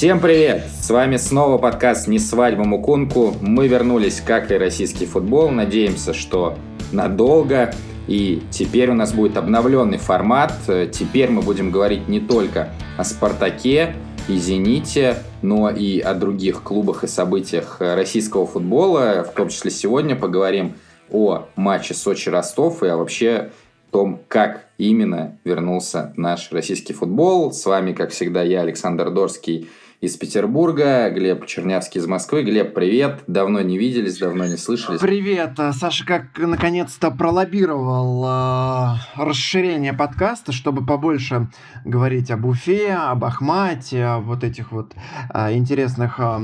Всем привет! С вами снова подкаст «Не свадьба Мукунку». Мы вернулись, как и российский футбол. Надеемся, что надолго. И теперь у нас будет обновленный формат. Теперь мы будем говорить не только о «Спартаке», и «Зените», но и о других клубах и событиях российского футбола. В том числе сегодня поговорим о матче Сочи-Ростов и о вообще том, как именно вернулся наш российский футбол. С вами, как всегда, я, Александр Дорский, из Петербурга, Глеб Чернявский из Москвы. Глеб, привет. Давно не виделись, давно не слышались. Привет. Саша как наконец-то пролоббировал э, расширение подкаста, чтобы побольше говорить об Уфе, об Ахмате, о вот этих вот э, интересных э,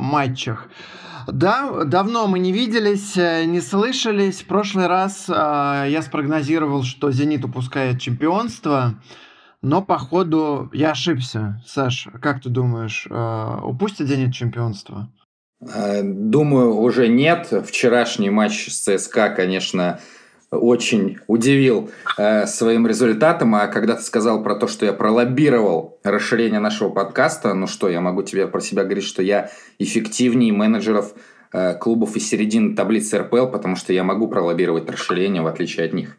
матчах. Да, давно мы не виделись, не слышались. В прошлый раз э, я спрогнозировал, что «Зенит» упускает чемпионство. Но, походу, я ошибся. Саш, как ты думаешь, э, упустит Зенит чемпионство? Э, думаю, уже нет. Вчерашний матч с ЦСКА, конечно, очень удивил э, своим результатом. А когда ты сказал про то, что я пролоббировал расширение нашего подкаста, ну что, я могу тебе про себя говорить, что я эффективнее менеджеров э, клубов из середины таблицы РПЛ, потому что я могу пролоббировать расширение, в отличие от них.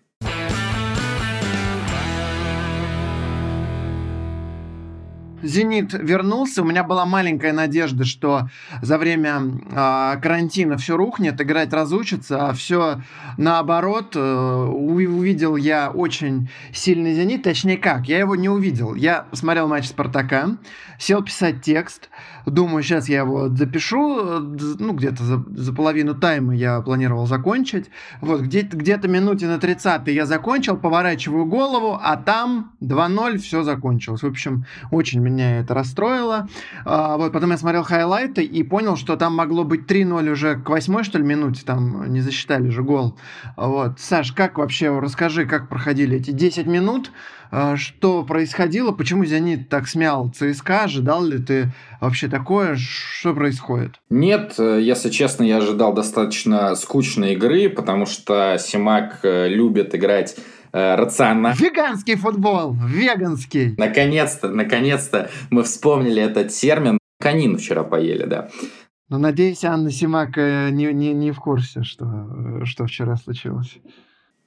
«Зенит» вернулся. У меня была маленькая надежда, что за время э, карантина все рухнет, играть разучится, а все наоборот. Э, увидел я очень сильный «Зенит». Точнее как, я его не увидел. Я смотрел матч «Спартака», сел писать текст. Думаю, сейчас я его запишу. Ну, где-то за, за половину тайма я планировал закончить. Вот, где-то где минуте на 30 я закончил, поворачиваю голову, а там 2-0, все закончилось. В общем, очень меня это расстроило. А, вот, потом я смотрел хайлайты и понял, что там могло быть 3-0 уже к восьмой, что ли, минуте, там не засчитали же гол. Вот. Саш, как вообще, расскажи, как проходили эти 10 минут, что происходило, почему «Зенит» так смял ЦСКА, ожидал ли ты вообще такое, что происходит? Нет, э, если честно, я ожидал достаточно скучной игры, потому что Симак э, любит играть э, рационально. Веганский футбол, веганский. Наконец-то, наконец-то мы вспомнили этот термин. Канин вчера поели, да. Ну, надеюсь, Анна Симак не, не, не в курсе, что, что вчера случилось.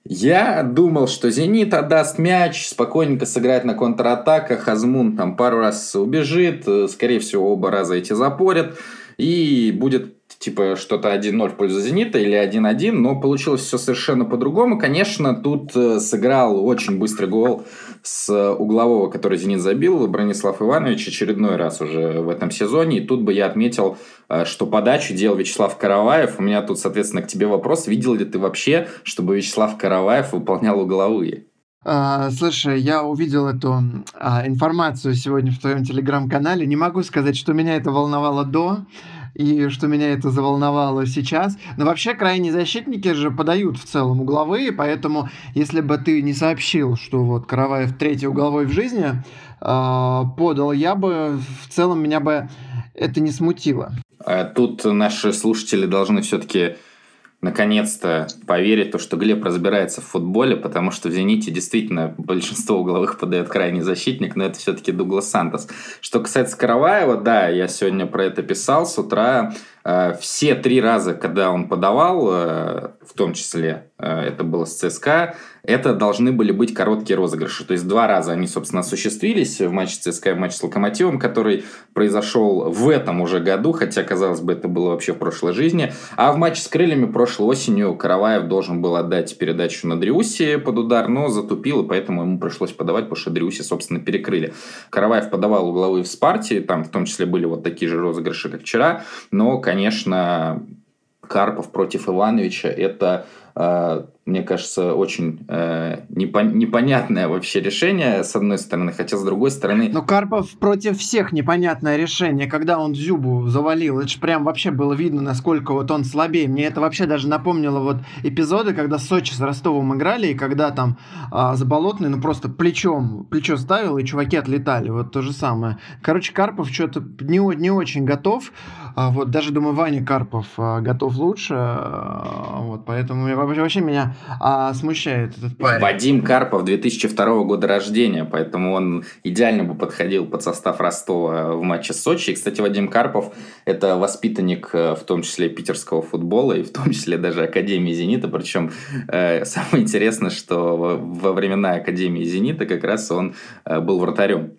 Я думал, что «Зенит» отдаст мяч, спокойненько сыграет на контратаках, Азмун там пару раз убежит, э, скорее всего, оба раза эти запорят, и будет типа что-то 1-0 в пользу «Зенита» или 1-1, но получилось все совершенно по-другому. Конечно, тут э, сыграл очень быстрый гол с углового, который «Зенит» забил, Бронислав Иванович очередной раз уже в этом сезоне. И тут бы я отметил, э, что подачу делал Вячеслав Караваев. У меня тут, соответственно, к тебе вопрос. Видел ли ты вообще, чтобы Вячеслав Караваев выполнял угловые? А, слушай, я увидел эту а, информацию сегодня в твоем телеграм-канале. Не могу сказать, что меня это волновало до и что меня это заволновало сейчас. Но вообще крайние защитники же подают в целом угловые, поэтому если бы ты не сообщил, что вот Караваев третий угловой в жизни э, подал, я бы в целом меня бы это не смутило. А тут наши слушатели должны все-таки наконец-то поверить, то, что Глеб разбирается в футболе, потому что в «Зените» действительно большинство угловых подает крайний защитник, но это все-таки Дуглас Сантос. Что касается Караваева, да, я сегодня про это писал с утра. Э, все три раза, когда он подавал, э, в том числе э, это было с ЦСКА, это должны были быть короткие розыгрыши. То есть два раза они, собственно, осуществились в матче ЦСКА и в матче с Локомотивом, который произошел в этом уже году, хотя, казалось бы, это было вообще в прошлой жизни. А в матче с Крыльями прошлой осенью Караваев должен был отдать передачу на Дриуси под удар, но затупил, и поэтому ему пришлось подавать, потому что Дриуси, собственно, перекрыли. Караваев подавал угловые в Спарте, там в том числе были вот такие же розыгрыши, как вчера, но, конечно, Карпов против Ивановича – это э, мне кажется, очень э, непон- непонятное вообще решение, с одной стороны, хотя с другой стороны... Но Карпов против всех непонятное решение, когда он Зюбу завалил, это же прям вообще было видно, насколько вот он слабее. Мне это вообще даже напомнило вот эпизоды, когда Сочи с Ростовом играли, и когда там э, Заболотный, ну просто плечом, плечо ставил, и чуваки отлетали, вот то же самое. Короче, Карпов что-то не, не очень готов, а вот даже, думаю, Ваня Карпов э, готов лучше, э, вот, поэтому вообще меня а, смущает этот парень. Вадим Карпов 2002 года рождения, поэтому он идеально бы подходил под состав Ростова в матче с Сочи. И, кстати, Вадим Карпов – это воспитанник э, в том числе питерского футбола и в том числе даже Академии «Зенита». Причем э, самое интересное, что во времена Академии «Зенита» как раз он э, был вратарем.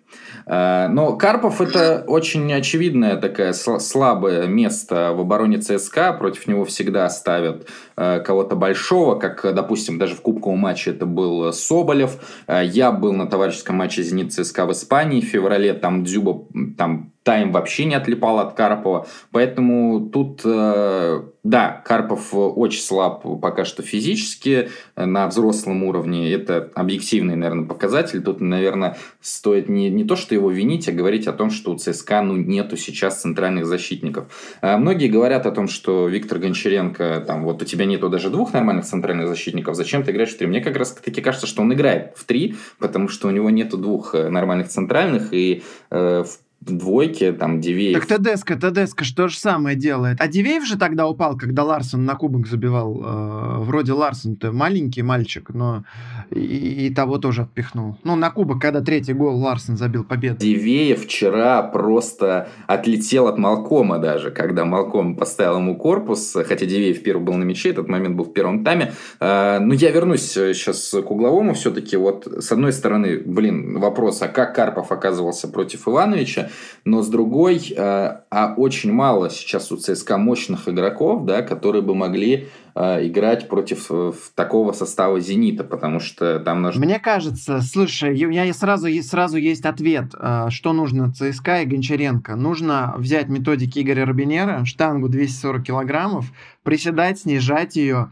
Э, но Карпов это очень очевидное такое слабое место в обороне ЦСКА. Против него всегда ставят э, кого-то большого, как, допустим, даже в кубковом матче это был Соболев. Э, я был на товарищеском матче «Зенит ЦСКА» в Испании в феврале. Там Дзюба там Тайм вообще не отлипал от Карпова. Поэтому тут, э, да, Карпов очень слаб пока что физически на взрослом уровне. Это объективный, наверное, показатель. Тут, наверное, стоит не, не то, что его винить, а говорить о том, что у ЦСКА ну, нету сейчас центральных защитников. Э, многие говорят о том, что Виктор Гончаренко, там, вот у тебя нету даже двух нормальных центральных защитников, зачем ты играешь в три? Мне как раз таки кажется, что он играет в три, потому что у него нету двух э, нормальных центральных, и э, в двойки, там, Дивеев. Так Тедеско, Тедеско что же самое делает. А Дивеев же тогда упал, когда Ларсон на кубок забивал. Э, вроде Ларсон-то маленький мальчик, но и, и того тоже отпихнул. Ну, на кубок, когда третий гол Ларсон забил победу. Дивеев вчера просто отлетел от Малкома даже, когда Малком поставил ему корпус, хотя Дивеев первый был на мяче, этот момент был в первом тайме. Э, но я вернусь сейчас к угловому все-таки. Вот, с одной стороны, блин, вопрос, а как Карпов оказывался против Ивановича? Но с другой, э, а очень мало сейчас у ЦСКА мощных игроков, да, которые бы могли э, играть против э, такого состава «Зенита», потому что там нужно... Мне кажется, слушай, у меня сразу, сразу есть ответ, что нужно ЦСКА и Гончаренко. Нужно взять методики Игоря Робинера, штангу 240 килограммов, приседать, снижать ее,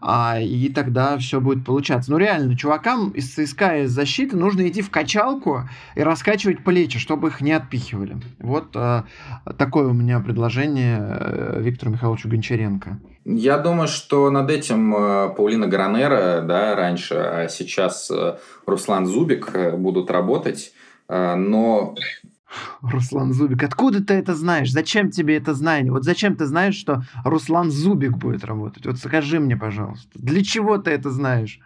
а, и тогда все будет получаться. Ну, реально, чувакам из ЦСКА из защиты нужно идти в качалку и раскачивать плечи, чтобы их не отпихивали. Вот а, такое у меня предложение э, Виктору Михайловичу Гончаренко. Я думаю, что над этим э, Паулина Гранера, да, раньше, а сейчас э, Руслан Зубик будут работать. Но Руслан Зубик. Откуда ты это знаешь? Зачем тебе это знание? Вот зачем ты знаешь, что Руслан Зубик будет работать? Вот скажи мне, пожалуйста. Для чего ты это знаешь?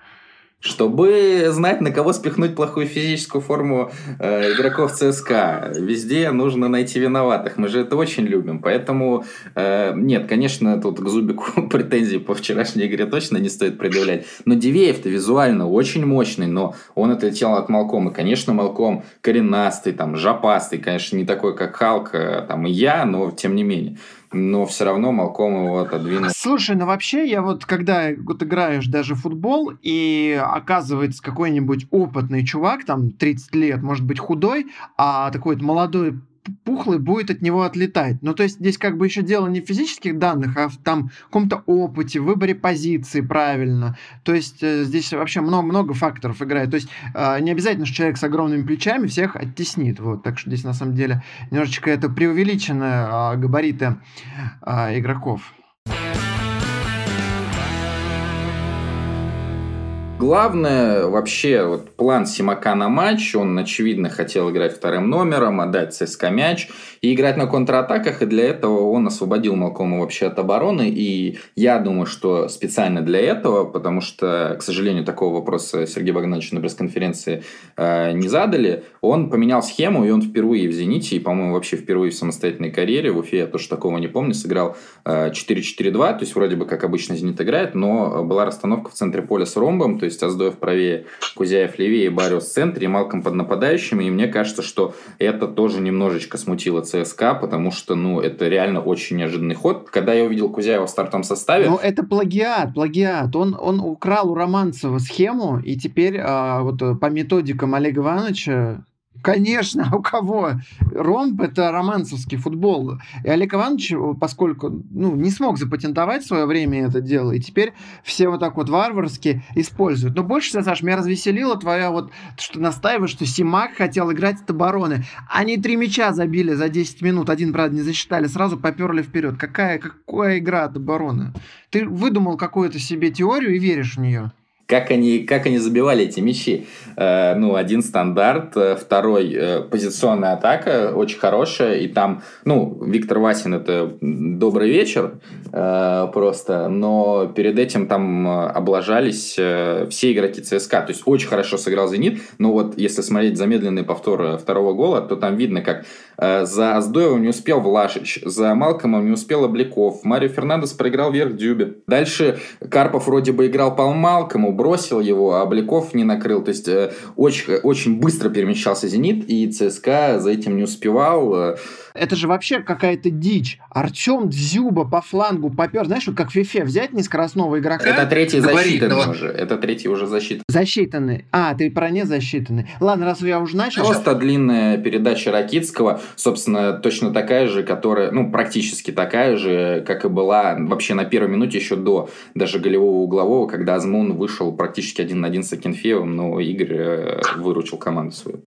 Чтобы знать, на кого спихнуть плохую физическую форму э, игроков ЦСКА. Везде нужно найти виноватых. Мы же это очень любим. Поэтому, э, нет, конечно, тут к Зубику претензий по вчерашней игре точно не стоит предъявлять. Но Дивеев-то визуально очень мощный, но он отлетел от Малкома. Конечно, Малком коренастый, там, жопастый, конечно, не такой, как Халк, э, там, и я, но тем не менее но все равно Малком его отодвинул. Слушай, ну вообще, я вот когда вот играешь даже в футбол, и оказывается какой-нибудь опытный чувак, там 30 лет, может быть худой, а такой вот молодой пухлый будет от него отлетать. Ну, то есть здесь как бы еще дело не в физических данных, а в там каком-то опыте, выборе позиции правильно. То есть э, здесь вообще много-много факторов играет. То есть э, не обязательно, что человек с огромными плечами всех оттеснит. Вот. Так что здесь на самом деле немножечко это преувеличенные э, габариты э, игроков. Главное вообще вот план Симака на матч, он очевидно хотел играть вторым номером, отдать ЦСКА мяч и играть на контратаках, и для этого он освободил Малкома вообще от обороны, и я думаю, что специально для этого, потому что, к сожалению, такого вопроса Сергей Богданович на пресс-конференции э, не задали, он поменял схему, и он впервые в «Зените», и, по-моему, вообще впервые в самостоятельной карьере, в Уфе я тоже такого не помню, сыграл э, 4-4-2, то есть вроде бы как обычно «Зенит» играет, но была расстановка в центре поля с ромбом, то есть Аздоев правее, Кузяев левее, Бариус в центре, Малком под нападающими. И мне кажется, что это тоже немножечко смутило ЦСКА, потому что, ну, это реально очень неожиданный ход. Когда я увидел Кузяева в стартовом составе... Ну, это плагиат, плагиат. Он, он украл у Романцева схему, и теперь а, вот по методикам Олега Ивановича Конечно, у кого? Ромб – это романцевский футбол. И Олег Иванович, поскольку ну, не смог запатентовать в свое время это дело, и теперь все вот так вот варварски используют. Но больше всего, Саш, меня развеселило твоя вот, что настаиваешь, что Симак хотел играть от обороны. Они три мяча забили за 10 минут, один, правда, не засчитали, сразу поперли вперед. Какая, какая игра от обороны? Ты выдумал какую-то себе теорию и веришь в нее? Как они, как они забивали эти мячи. Э, ну, один стандарт, э, второй э, позиционная атака, очень хорошая, и там, ну, Виктор Васин это добрый вечер просто, но перед этим там облажались все игроки ЦСКА, то есть очень хорошо сыграл «Зенит», но вот если смотреть замедленный повтор второго гола, то там видно, как за Аздоевым не успел Влашич, за Малкомом не успел Обликов, Марио Фернандес проиграл вверх Дюбе. Дальше Карпов вроде бы играл по Малкому, бросил его, а Обликов не накрыл, то есть очень, очень быстро перемещался «Зенит», и ЦСКА за этим не успевал. Это же вообще какая-то дичь. Артем Дзюба по флангу попер. Знаешь, вот как в Фифе взять нескоростного игрока. Это третий засчитанный уже. Это третий уже засчитанный. Засчитанный. А, ты про не засчитанный. Ладно, раз я уже начал. Просто длинная передача Ракитского, собственно, точно такая же, которая, ну, практически такая же, как и была вообще на первой минуте еще до даже голевого углового, когда Азмун вышел практически один на один с Акинфеевым, но Игорь э, выручил команду свою.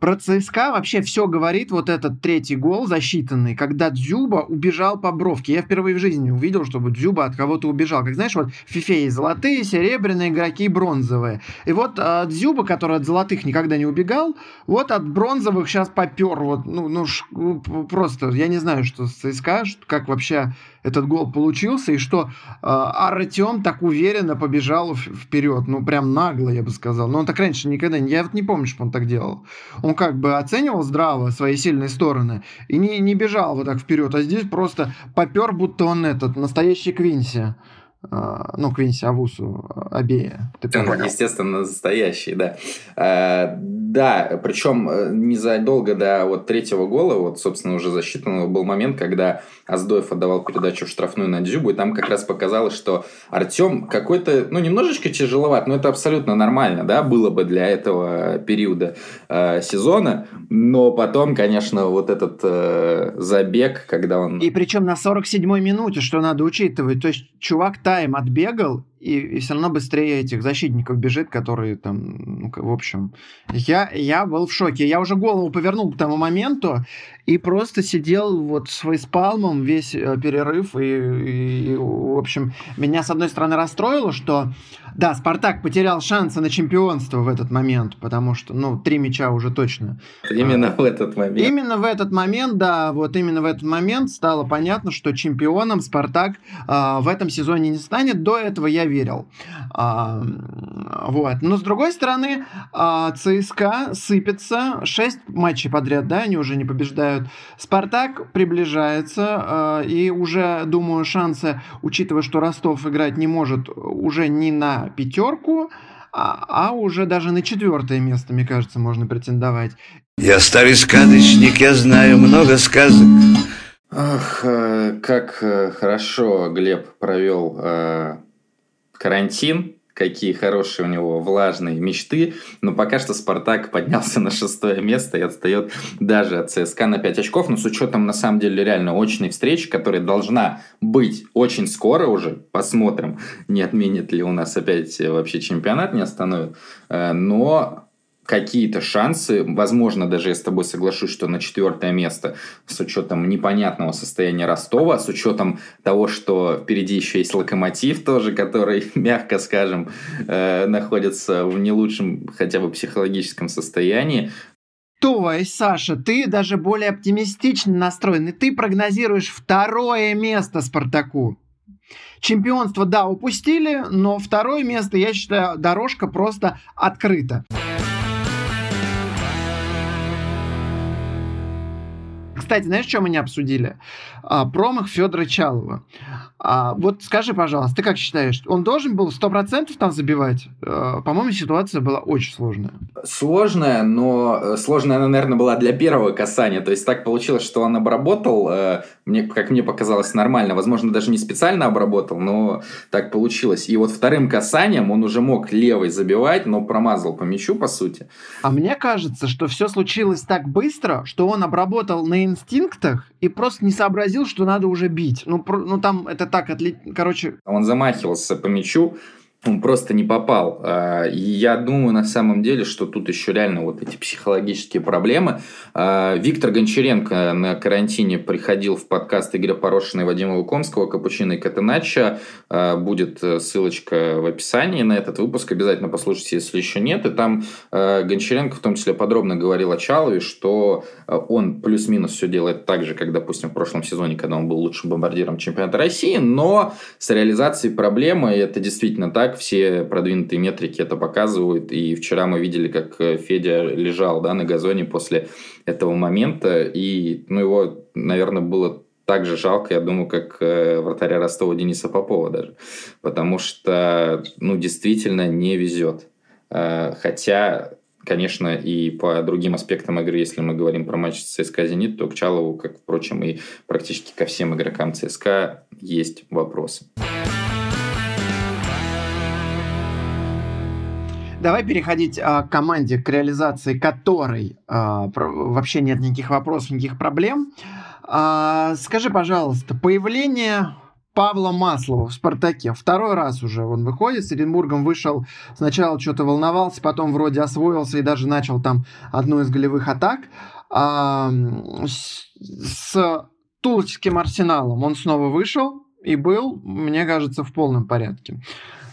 Про ЦСКА вообще все говорит вот этот третий гол засчитанный, когда Дзюба убежал по бровке. Я впервые в жизни увидел, чтобы Дзюба от кого-то убежал. Как знаешь, вот в фифе есть золотые, серебряные игроки, бронзовые. И вот а, Дзюба, который от золотых никогда не убегал, вот от бронзовых сейчас попер. Вот, ну, ну, ш, ну, просто, я не знаю, что с ЦСКА, как вообще этот гол получился, и что э, Артем так уверенно побежал вперед, ну, прям нагло, я бы сказал. Но он так раньше никогда. Я вот не помню, что он так делал. Он как бы оценивал здраво свои сильные стороны и не, не бежал вот так вперед, а здесь просто попер, будто он этот, настоящий Квинси. А, ну, Квинси Авусу Абея. Ты понял? Естественно, настоящий, да. А, да, причем э, незадолго до вот третьего гола, вот, собственно, уже засчитанного, был момент, когда Аздоев отдавал передачу в штрафную на Дзюбу, и там как раз показалось, что Артем какой-то, ну, немножечко тяжеловат, но это абсолютно нормально, да, было бы для этого периода э, сезона, но потом, конечно, вот этот э, забег, когда он... И причем на 47-й минуте, что надо учитывать, то есть чувак тайм отбегал, и, и все равно быстрее этих защитников бежит, которые там, ну, в общем, я, я был в шоке. Я уже голову повернул к тому моменту и просто сидел вот с фейспалмом весь э, перерыв. И, и, и, в общем, меня с одной стороны расстроило, что, да, Спартак потерял шансы на чемпионство в этот момент, потому что, ну, три мяча уже точно. Именно а, в этот момент. Именно в этот момент, да, вот именно в этот момент стало понятно, что чемпионом Спартак а, в этом сезоне не станет. До этого я верил. А, вот. Но с другой стороны, а, ЦСКА сыпется. Шесть матчей подряд, да, они уже не побеждают. Спартак приближается. А, и уже, думаю, шансы, учитывая, что Ростов играть не может уже не на пятерку, а, а уже даже на четвертое место, мне кажется, можно претендовать. Я старый сказочник, я знаю много сказок. Ах, э, как э, хорошо Глеб провел э, карантин, какие хорошие у него влажные мечты, но пока что Спартак поднялся на шестое место и отстает даже от ЦСКА на 5 очков, но с учетом на самом деле реально очной встречи, которая должна быть очень скоро уже, посмотрим, не отменит ли у нас опять вообще чемпионат, не остановит, э, но какие-то шансы, возможно, даже я с тобой соглашусь, что на четвертое место с учетом непонятного состояния Ростова, с учетом того, что впереди еще есть Локомотив тоже, который, мягко скажем, э, находится в не лучшем хотя бы психологическом состоянии. То есть, Саша, ты даже более оптимистично настроен, и ты прогнозируешь второе место Спартаку. Чемпионство, да, упустили, но второе место, я считаю, дорожка просто открыта. Кстати, знаешь, что мы не обсудили? А, промах Федора Чалова. А, вот скажи, пожалуйста, ты как считаешь, он должен был 100% там забивать? А, по-моему, ситуация была очень сложная. Сложная, но э, сложная она, наверное, была для первого касания. То есть так получилось, что он обработал, э, мне, как мне показалось, нормально. Возможно, даже не специально обработал, но так получилось. И вот вторым касанием он уже мог левой забивать, но промазал по мячу, по сути. А мне кажется, что все случилось так быстро, что он обработал на инстинктах и просто не сообразил, что надо уже бить. Ну, про, ну там это так, отли... короче... Он замахивался по мячу, он просто не попал. А, я думаю, на самом деле, что тут еще реально вот эти психологические проблемы. А, Виктор Гончаренко на карантине приходил в подкаст Игоря Порошина и Вадима Лукомского «Капучино и Катенача». Будет ссылочка в описании на этот выпуск. Обязательно послушайте, если еще нет. И там Гончаренко в том числе подробно говорил о Чалове, что он плюс-минус все делает так же, как, допустим, в прошлом сезоне, когда он был лучшим бомбардиром чемпионата России, но с реализацией проблемы это действительно так, так все продвинутые метрики это показывают. И вчера мы видели, как э, Федя лежал да, на газоне после этого момента. И ну, его, наверное, было так же жалко, я думаю, как э, вратаря Ростова Дениса Попова даже. Потому что, ну, действительно не везет. Э, хотя, конечно, и по другим аспектам игры, если мы говорим про матч ЦСКА «Зенит», то к Чалову, как, впрочем, и практически ко всем игрокам ЦСКА есть вопросы. Давай переходить а, к команде, к реализации которой а, вообще нет никаких вопросов, никаких проблем. А, скажи, пожалуйста, появление Павла Маслова в «Спартаке». Второй раз уже он выходит. С Оренбургом вышел. Сначала что-то волновался, потом вроде освоился и даже начал там одну из голевых атак. А, с, Тулочским арсеналом он снова вышел и был, мне кажется, в полном порядке.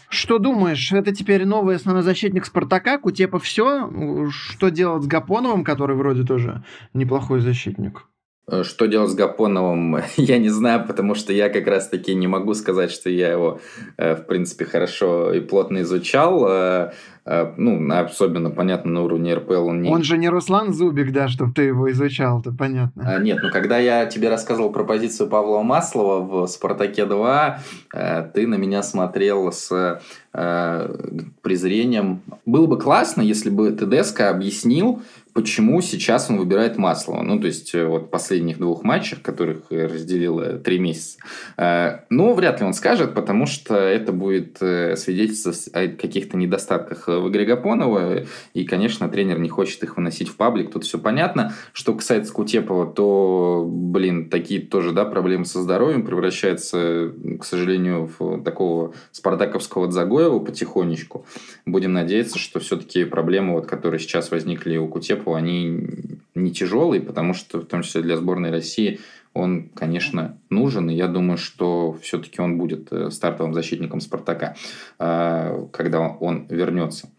Что думаешь, это теперь новый основной защитник Спартака? Кутепа все? Что делать с Гапоновым, который вроде тоже неплохой защитник? Э, что делать с Гапоновым, я не знаю, потому что я как раз-таки не могу сказать, что я его, э, в принципе, хорошо и плотно изучал. Э, ну, особенно, понятно, на уровне РПЛ он не... Он же не Руслан Зубик, да, чтобы ты его изучал, это понятно. А, нет, ну, когда я тебе рассказывал про позицию Павла Маслова в «Спартаке-2», ты на меня смотрел с презрением. Было бы классно, если бы ТДСК объяснил, почему сейчас он выбирает Маслова. Ну, то есть, э, вот последних двух матчах, которых разделило три месяца. Э, ну, вряд ли он скажет, потому что это будет э, свидетельствовать о каких-то недостатках в игре Гапонова. И, конечно, тренер не хочет их выносить в паблик. Тут все понятно. Что касается Кутепова, то, блин, такие тоже, да, проблемы со здоровьем превращаются, к сожалению, в такого спартаковского Загоева потихонечку. Будем надеяться, что все-таки проблемы, вот, которые сейчас возникли у Кутепова, Чеху, они не тяжелые, потому что, в том числе для сборной России, он, конечно, нужен, и я думаю, что все-таки он будет э, стартовым защитником «Спартака», э, когда он вернется.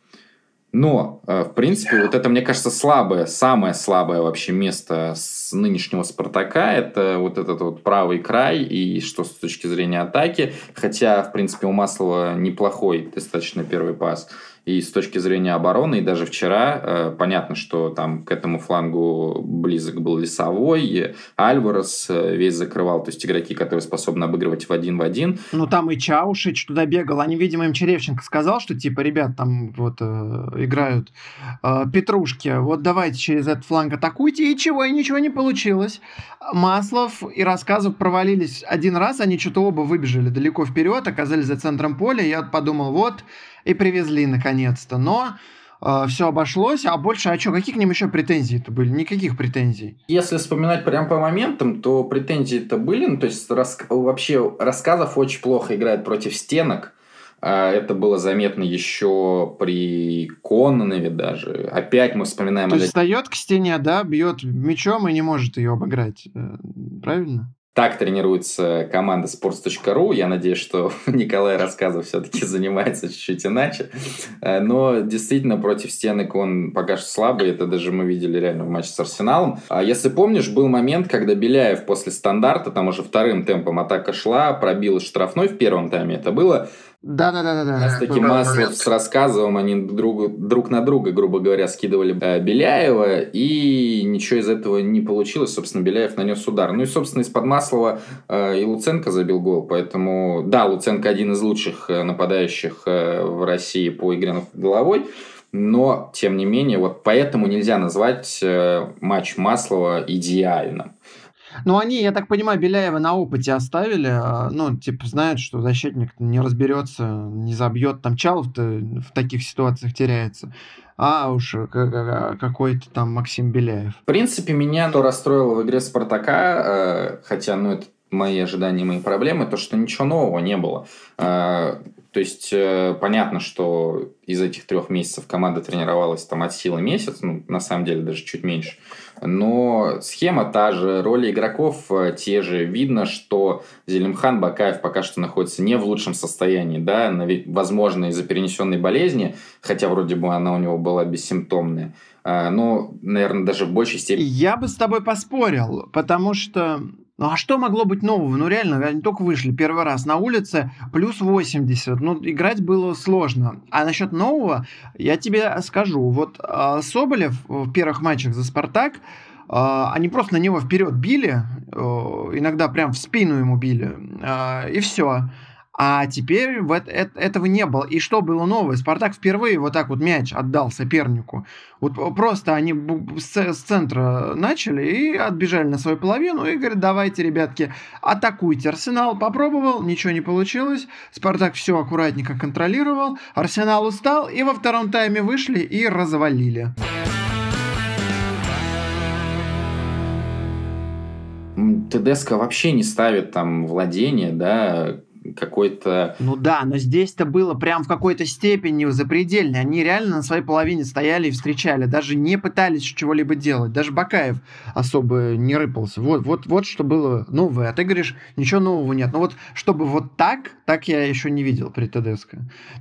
Но, э, в принципе, вот это, мне кажется, слабое, самое слабое вообще место с нынешнего «Спартака» – это вот этот вот правый край, и что с точки зрения атаки, хотя, в принципе, у Маслова неплохой достаточно первый пас – и с точки зрения обороны, и даже вчера, э, понятно, что там к этому флангу близок был Лесовой, Альварес э, весь закрывал, то есть игроки, которые способны обыгрывать в один в один. Ну, там и Чаушич туда бегал. Они, видимо, им Черевченко сказал, что, типа, ребят, там вот э, играют э, Петрушки, вот давайте через этот фланг атакуйте, и чего, и ничего не получилось. Маслов и Рассказов провалились один раз, они что-то оба выбежали далеко вперед, оказались за центром поля, я подумал, вот, и привезли наконец-то. Но э, все обошлось, а больше, а что, какие к ним еще претензии-то были? Никаких претензий. Если вспоминать прям по моментам, то претензии-то были, ну, то есть рас... вообще рассказов очень плохо играет против стенок, а это было заметно еще при Кононове даже. Опять мы вспоминаем... То есть встает к стене, да, бьет мечом и не может ее обыграть. Э, правильно? Так тренируется команда sports.ru. Я надеюсь, что Николай Рассказов все-таки занимается чуть-чуть иначе. Э, но действительно против стенок он пока что слабый. Это даже мы видели реально в матче с Арсеналом. А если помнишь, был момент, когда Беляев после стандарта, там уже вторым темпом атака шла, пробил штрафной в первом тайме. Это было да, да, да, да. Как раз таки Маслов с рассказывом, они друг, друг на друга, грубо говоря, скидывали э, Беляева, и ничего из этого не получилось. Собственно, Беляев нанес удар. Ну и, собственно, из-под Маслова э, и Луценко забил гол. Поэтому, да, Луценко один из лучших э, нападающих э, в России по игре головой. Но, тем не менее, вот поэтому нельзя назвать э, матч Маслова идеальным. Ну, они, я так понимаю, Беляева на опыте оставили. А, ну, типа, знают, что защитник не разберется, не забьет. Там Чалов-то в таких ситуациях теряется. А уж какой-то там Максим Беляев. В принципе, меня то расстроило в игре Спартака, э, хотя, ну, это мои ожидания, мои проблемы, то, что ничего нового не было. Э, то есть, э, понятно, что из этих трех месяцев команда тренировалась там от силы месяц, ну, на самом деле даже чуть меньше. Но схема та же, роли игроков э, те же. Видно, что Зелимхан Бакаев пока что находится не в лучшем состоянии, да, возможно, из-за перенесенной болезни, хотя вроде бы она у него была бессимптомная. А, но, наверное, даже в большей степени... Я бы с тобой поспорил, потому что ну а что могло быть нового? Ну реально, они только вышли первый раз на улице, плюс 80. Ну, играть было сложно. А насчет нового, я тебе скажу. Вот э, Соболев в первых матчах за «Спартак», э, они просто на него вперед били, э, иногда прям в спину ему били, э, и все. А теперь вот этого не было. И что было новое? Спартак впервые вот так вот мяч отдал сопернику. Вот просто они с центра начали и отбежали на свою половину и говорят, давайте, ребятки, атакуйте. Арсенал попробовал, ничего не получилось. Спартак все аккуратненько контролировал. Арсенал устал и во втором тайме вышли и развалили. ТДСК вообще не ставит там владение, да, какой-то... Ну да, но здесь-то было прям в какой-то степени запредельно. Они реально на своей половине стояли и встречали, даже не пытались чего-либо делать. Даже Бакаев особо не рыпался. Вот, вот, вот что было новое. А ты говоришь, ничего нового нет. Ну вот, чтобы вот так, так я еще не видел при ТДСК.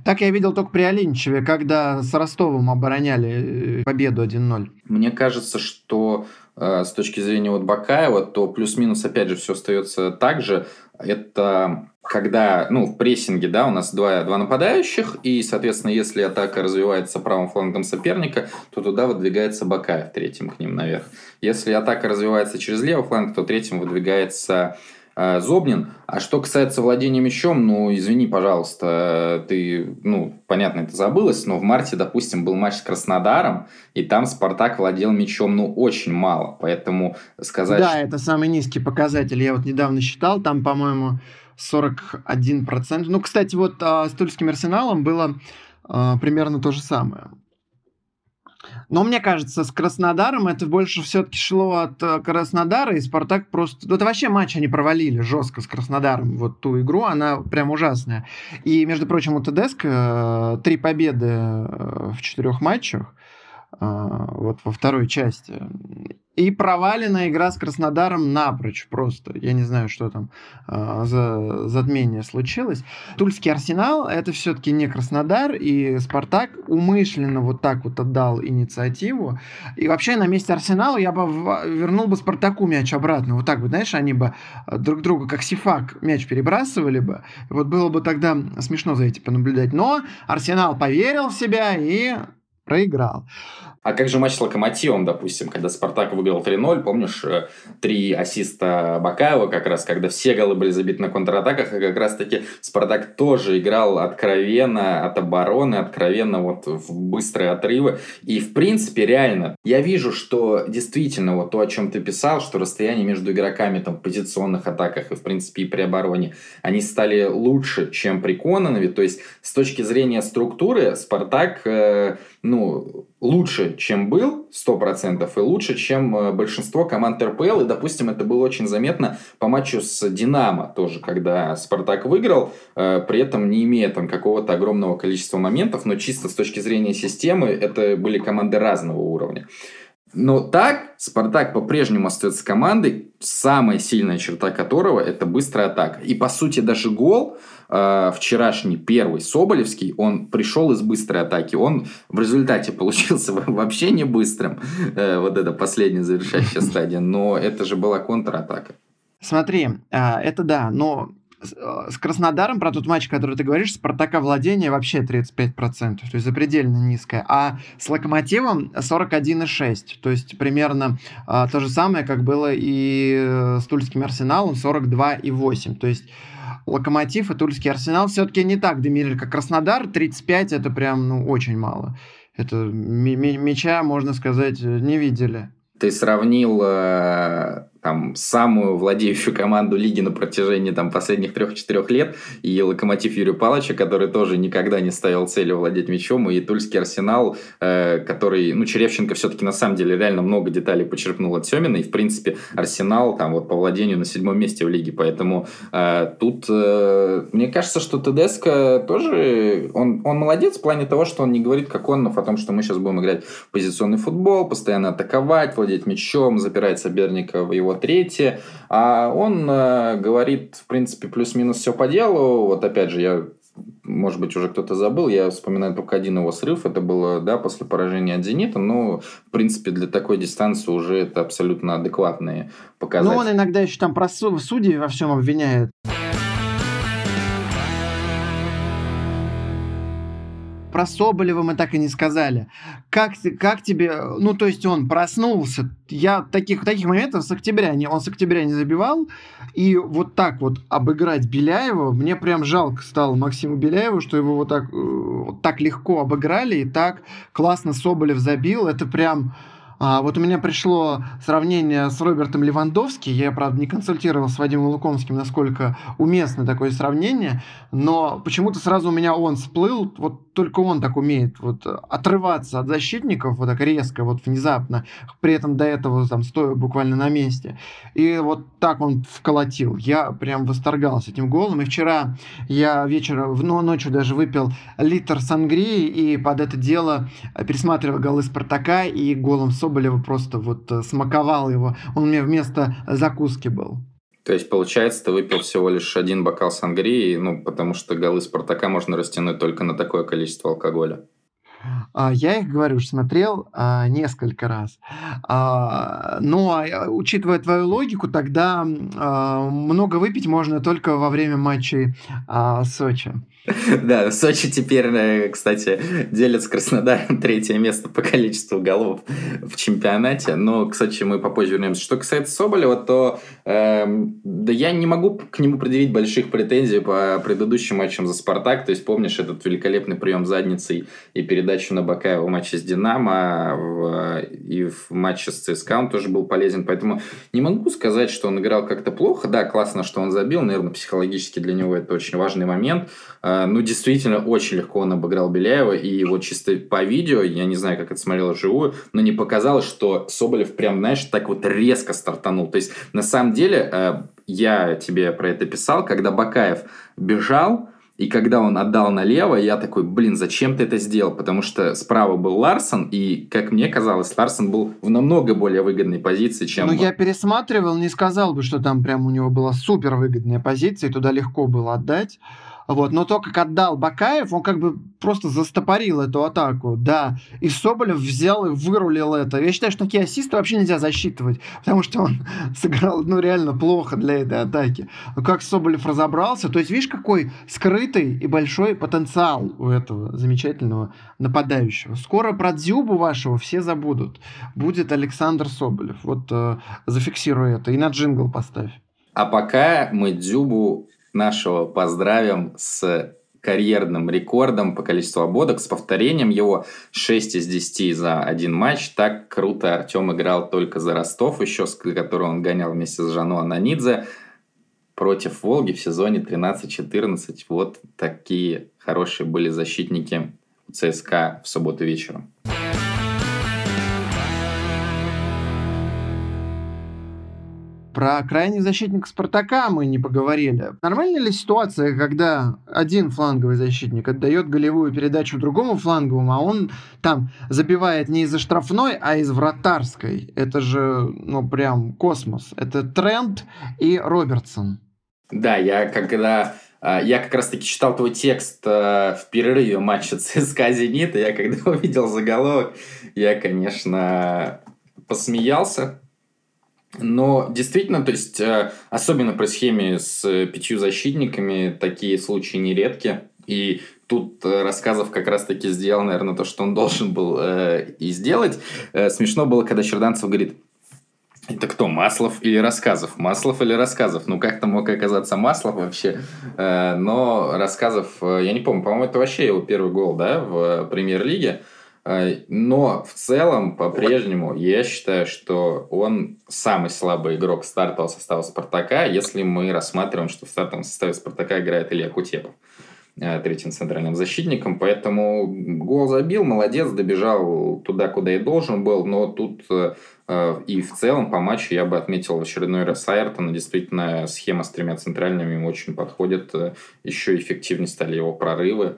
Так я видел только при Оленичеве, когда с Ростовом обороняли э, победу 1-0. Мне кажется, что с точки зрения вот Бакаева, то плюс-минус опять же все остается так же. Это когда, ну, в прессинге, да, у нас два, два нападающих, и, соответственно, если атака развивается правым флангом соперника, то туда выдвигается Бакаев третьим к ним наверх. Если атака развивается через левый фланг, то третьим выдвигается Зобнин. А что касается владения мячом, ну, извини, пожалуйста, ты, ну, понятно, это забылось, но в марте, допустим, был матч с Краснодаром, и там Спартак владел мячом, ну, очень мало, поэтому сказать... Да, это самый низкий показатель, я вот недавно считал, там, по-моему, 41%. Ну, кстати, вот а, с Тульским Арсеналом было а, примерно то же самое. Но мне кажется, с Краснодаром это больше все-таки шло от э, Краснодара, и Спартак просто... Это вообще матч они провалили жестко с Краснодаром. Вот ту игру, она прям ужасная. И, между прочим, у ТДСК э, три победы э, в четырех матчах вот во второй части. И проваленная игра с Краснодаром напрочь просто. Я не знаю, что там э, за затмение случилось. Тульский Арсенал — это все-таки не Краснодар, и Спартак умышленно вот так вот отдал инициативу. И вообще на месте Арсенала я бы вернул бы Спартаку мяч обратно. Вот так бы, знаешь, они бы а, друг друга как сифак мяч перебрасывали бы. Вот было бы тогда смешно за этим понаблюдать. Но Арсенал поверил в себя и проиграл. А как же матч с Локомотивом, допустим, когда Спартак выиграл 3-0, помнишь, э, три ассиста Бакаева как раз, когда все голы были забиты на контратаках, и как раз-таки Спартак тоже играл откровенно от обороны, откровенно вот в быстрые отрывы. И, в принципе, реально, я вижу, что действительно вот то, о чем ты писал, что расстояние между игроками там в позиционных атаках и, в принципе, и при обороне, они стали лучше, чем при Кононове. То есть, с точки зрения структуры, Спартак, э, ну, лучше, чем был, 100%, и лучше, чем э, большинство команд РПЛ. И, допустим, это было очень заметно по матчу с «Динамо» тоже, когда «Спартак» выиграл, э, при этом не имея там какого-то огромного количества моментов, но чисто с точки зрения системы это были команды разного уровня. Но так Спартак по-прежнему остается командой, самая сильная черта которого это быстрая атака. И по сути даже гол э, вчерашний первый Соболевский, он пришел из быстрой атаки. Он в результате получился вообще не быстрым, э, вот эта последняя завершающая стадия, но это же была контратака. Смотри, а, это да, но Э, с Краснодаром, про тот матч, который ты говоришь, Спартака владение вообще 35%, то есть запредельно низкое. А с Локомотивом 41,6%, то есть примерно а, то же самое, как было и э, с Тульским Арсеналом 42,8%. То есть Локомотив и Тульский Арсенал все-таки не так доминировали, как Краснодар. 35 это прям ну, очень мало. Это мяча, можно сказать, не видели. Ты сравнил э, там самую владеющую команду лиги на протяжении там последних трех-четырех лет, и Локомотив Юрия Палыча, который тоже никогда не ставил цели владеть мячом, и Тульский Арсенал, э, который, ну, Черевченко все-таки на самом деле реально много деталей почерпнул от Семина, и, в принципе, Арсенал там вот по владению на седьмом месте в лиге, поэтому э, тут э, мне кажется, что Тедеско тоже, он, он молодец в плане того, что он не говорит, как он, но о том, что мы сейчас будем играть позиционный футбол, постоянно атаковать, владеть мячом, запирать соперника в его третье. А он э, говорит, в принципе, плюс-минус все по делу. Вот опять же, я может быть, уже кто-то забыл, я вспоминаю только один его срыв, это было, да, после поражения от «Зенита», но, в принципе, для такой дистанции уже это абсолютно адекватные показатели. Ну, он иногда еще там про судей во всем обвиняет. Про Соболева мы так и не сказали. Как, как тебе... Ну, то есть он проснулся. Я таких, таких моментов с октября... Не, он с октября не забивал. И вот так вот обыграть Беляева... Мне прям жалко стало Максиму Беляеву, что его вот так, э, вот так легко обыграли. И так классно Соболев забил. Это прям... А, вот у меня пришло сравнение с Робертом Левандовским. Я, правда, не консультировал с Вадимом Лукомским, насколько уместно такое сравнение, но почему-то сразу у меня он всплыл. Вот только он так умеет вот отрываться от защитников вот так резко, вот внезапно, при этом до этого там стоя буквально на месте. И вот так он вколотил. Я прям восторгался этим голом. И вчера я вечером, ну, ночью даже выпил литр сангрии и под это дело пересматривал голы Спартака и голом Соболева просто вот смаковал его. Он у меня вместо закуски был. То есть, получается, ты выпил всего лишь один бокал сангрии, ну, потому что голы Спартака можно растянуть только на такое количество алкоголя. А, я их, говорю, смотрел а, несколько раз. А, но, а, учитывая твою логику, тогда а, много выпить можно только во время матчей а, Сочи. Да, Сочи теперь, э, кстати, делит с Краснодаром третье место по количеству голов в чемпионате. Но к Сочи мы попозже вернемся. Что касается Соболева, то э, да я не могу к нему предъявить больших претензий по предыдущим матчам за «Спартак». То есть помнишь этот великолепный прием задницей и передачу на Бакаева в матче с «Динамо» в, и в матче с ЦСКА он тоже был полезен. Поэтому не могу сказать, что он играл как-то плохо. Да, классно, что он забил. Наверное, психологически для него это очень важный момент. Э, ну, действительно, очень легко он обыграл Беляева, и вот чисто по видео, я не знаю, как это смотрел живую, но не показалось, что Соболев прям, знаешь, так вот резко стартанул. То есть, на самом деле, э, я тебе про это писал, когда Бакаев бежал, и когда он отдал налево, я такой, блин, зачем ты это сделал? Потому что справа был Ларсон, и, как мне казалось, Ларсон был в намного более выгодной позиции, чем... Ну, я пересматривал, не сказал бы, что там прям у него была супер выгодная позиция, и туда легко было отдать. Вот. Но то, как отдал Бакаев, он как бы просто застопорил эту атаку, да. И Соболев взял и вырулил это. Я считаю, что такие ассисты вообще нельзя засчитывать, потому что он сыграл, ну, реально плохо для этой атаки. Но как Соболев разобрался, то есть, видишь, какой скрытый и большой потенциал у этого замечательного нападающего. Скоро про Дзюбу вашего все забудут. Будет Александр Соболев. Вот э, зафиксируй это и на джингл поставь. А пока мы Дзюбу нашего поздравим с карьерным рекордом по количеству обводок, с повторением его 6 из 10 за один матч. Так круто Артем играл только за Ростов, еще с которого он гонял вместе с Жану Ананидзе против Волги в сезоне 13-14. Вот такие хорошие были защитники ЦСКА в субботу вечером. Про крайних защитников Спартака мы не поговорили. Нормальная ли ситуация, когда один фланговый защитник отдает голевую передачу другому фланговому, а он там забивает не из-за штрафной, а из вратарской? Это же, ну, прям космос. Это Трент и Робертсон. Да, я когда а, я как раз-таки читал твой текст а, в перерыве матча ЦСКА «Зенит», и я когда увидел заголовок, я, конечно, посмеялся, но действительно, то есть, э, особенно при схеме с пятью защитниками, такие случаи нередки. И тут э, рассказов как раз-таки сделал, наверное, то, что он должен был э, и сделать. Э, смешно было, когда Черданцев говорит, это кто, Маслов или Рассказов? Маслов или Рассказов? Ну, как там мог оказаться Маслов вообще? Э, но Рассказов, э, я не помню, по-моему, это вообще его первый гол, да, в премьер-лиге. Но в целом, по-прежнему, я считаю, что он самый слабый игрок стартового состава «Спартака», если мы рассматриваем, что в стартовом составе «Спартака» играет Илья Кутепов э, третьим центральным защитником. Поэтому гол забил, молодец, добежал туда, куда и должен был. Но тут э, э, и в целом по матчу я бы отметил в очередной раз Айртона. Действительно, схема с тремя центральными ему очень подходит. Еще эффективнее стали его прорывы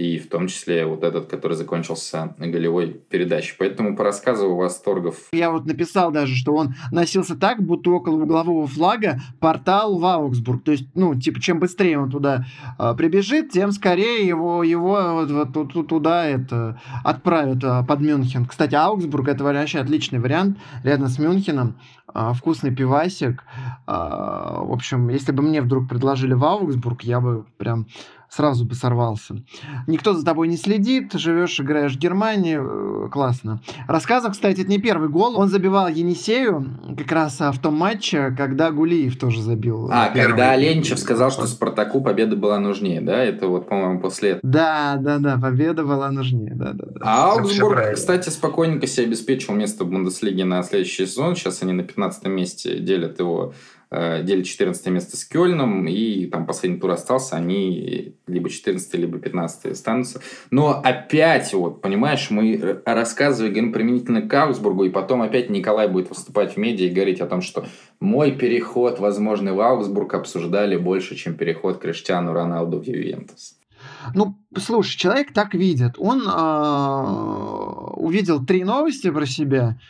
и в том числе вот этот, который закончился голевой передачей. Поэтому по рассказу восторгов. Я вот написал даже, что он носился так, будто около углового флага портал в Аугсбург. То есть, ну, типа, чем быстрее он туда э, прибежит, тем скорее его, его вот, вот, туда это отправят э, под Мюнхен. Кстати, Аугсбург это вообще отличный вариант рядом с Мюнхеном. Э, вкусный пивасик. В общем, если бы мне вдруг предложили в Аугсбург, я бы прям сразу бы сорвался. Никто за тобой не следит, живешь, играешь в Германии, э, классно. Рассказов, кстати, это не первый гол. Он забивал Енисею как раз а, в том матче, когда Гулиев тоже забил. А, первый. когда Оленичев сказал, что Спартаку победа была нужнее, да? Это вот, по-моему, после этого. Да, да, да, победа была нужнее, да, да, да. А Аугсбург, кстати, спокойненько себе обеспечил место в Бундеслиге на следующий сезон. Сейчас они на 15 месте делят его Э, делят 14 место с Кёльном, и там последний тур остался, они либо 14 либо 15 останутся. Но опять, вот, понимаешь, мы рассказываем, говорим применительно к Аугсбургу, и потом опять Николай будет выступать в медиа и говорить о том, что мой переход, возможный в Аугсбург, обсуждали больше, чем переход Криштиану Роналду в Ювентус. Ну, слушай, человек так видит. Он э, увидел три новости про себя,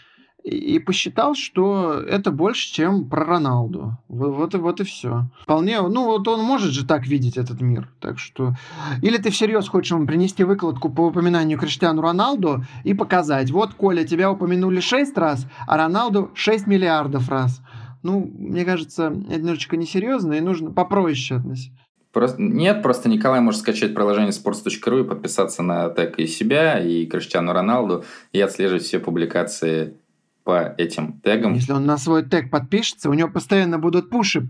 и посчитал, что это больше, чем про Роналду. Вот, вот, вот и все. Вполне, ну вот он может же так видеть этот мир. Так что... Или ты всерьез хочешь ему принести выкладку по упоминанию Криштиану Роналду и показать, вот, Коля, тебя упомянули 6 раз, а Роналду 6 миллиардов раз. Ну, мне кажется, это немножечко несерьезно, и нужно попроще относиться. Просто, нет, просто Николай может скачать приложение sports.ru и подписаться на тег и себя, и Криштиану Роналду, и отслеживать все публикации по этим тегам. Если он на свой тег подпишется, у него постоянно будут пуши,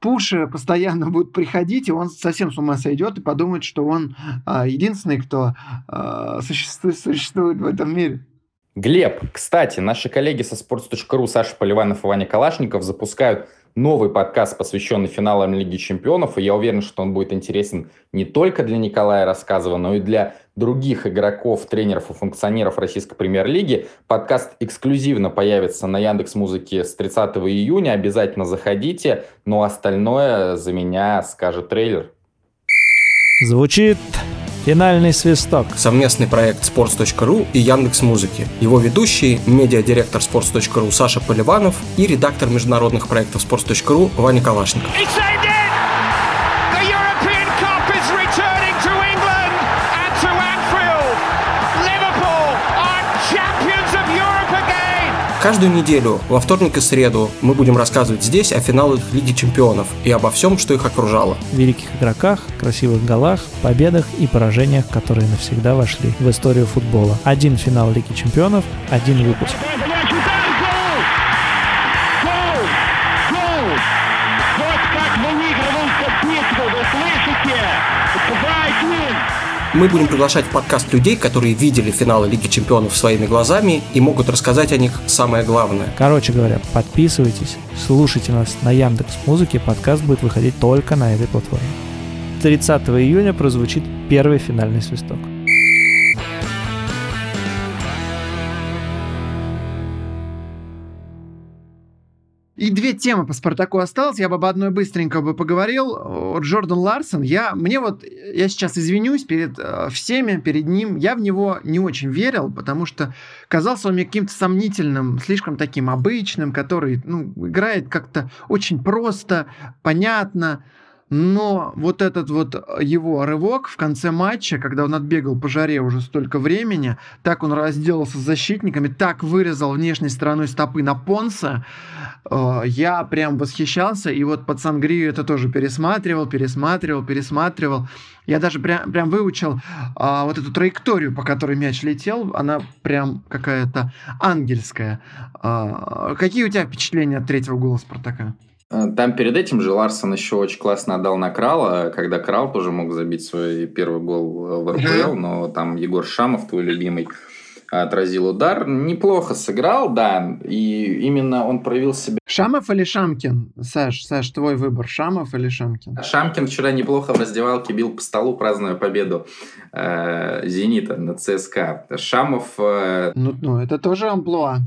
пуши постоянно будут приходить, и он совсем с ума сойдет и подумает, что он а, единственный, кто а, существует, существует в этом мире. Глеб, кстати, наши коллеги со sports.ru Саша Поливанов и Ваня Калашников запускают новый подкаст, посвященный финалам Лиги Чемпионов, и я уверен, что он будет интересен не только для Николая Рассказова, но и для других игроков, тренеров и функционеров Российской Премьер-лиги. Подкаст эксклюзивно появится на Яндекс Музыке с 30 июня, обязательно заходите, но остальное за меня скажет трейлер. Звучит Финальный свисток. Совместный проект sports.ru и Яндекс Музыки. Его ведущие – медиадиректор sports.ru Саша Поливанов и редактор международных проектов sports.ru Ваня Калашников. Каждую неделю, во вторник и среду, мы будем рассказывать здесь о финалах Лиги Чемпионов и обо всем, что их окружало. Великих игроках, красивых голах, победах и поражениях, которые навсегда вошли в историю футбола. Один финал Лиги Чемпионов, один выпуск. Мы будем приглашать в подкаст людей, которые видели финалы Лиги Чемпионов своими глазами и могут рассказать о них самое главное. Короче говоря, подписывайтесь, слушайте нас на Яндекс Музыке, подкаст будет выходить только на этой платформе. 30 июня прозвучит первый финальный свисток. И две темы по Спартаку осталось. Я бы об одной быстренько бы поговорил. Джордан Ларсон. Я, мне вот, я сейчас извинюсь перед э, всеми, перед ним. Я в него не очень верил, потому что казался он мне каким-то сомнительным, слишком таким обычным, который ну, играет как-то очень просто, понятно. Но вот этот вот его рывок в конце матча, когда он отбегал по жаре уже столько времени, так он разделался с защитниками, так вырезал внешней стороной стопы на Понса, э, я прям восхищался. И вот под Сангрию это тоже пересматривал, пересматривал, пересматривал. Я даже прям, прям выучил а, вот эту траекторию, по которой мяч летел. Она прям какая-то ангельская. А, какие у тебя впечатления от третьего гола Спартака? Э, там перед этим же Ларсон еще очень классно отдал на Крала, когда Крал тоже мог забить свой первый гол в РПЛ, но там Егор Шамов, твой любимый, отразил удар. Неплохо сыграл, да, и именно он проявил себя. Шамов или Шамкин? Саш, Саш, твой выбор, Шамов или Шамкин? Шамкин вчера неплохо в раздевалке бил по столу, празднуя победу э, «Зенита» на ЦСКА. Шамов... Э... Ну, ну, это тоже амплуа.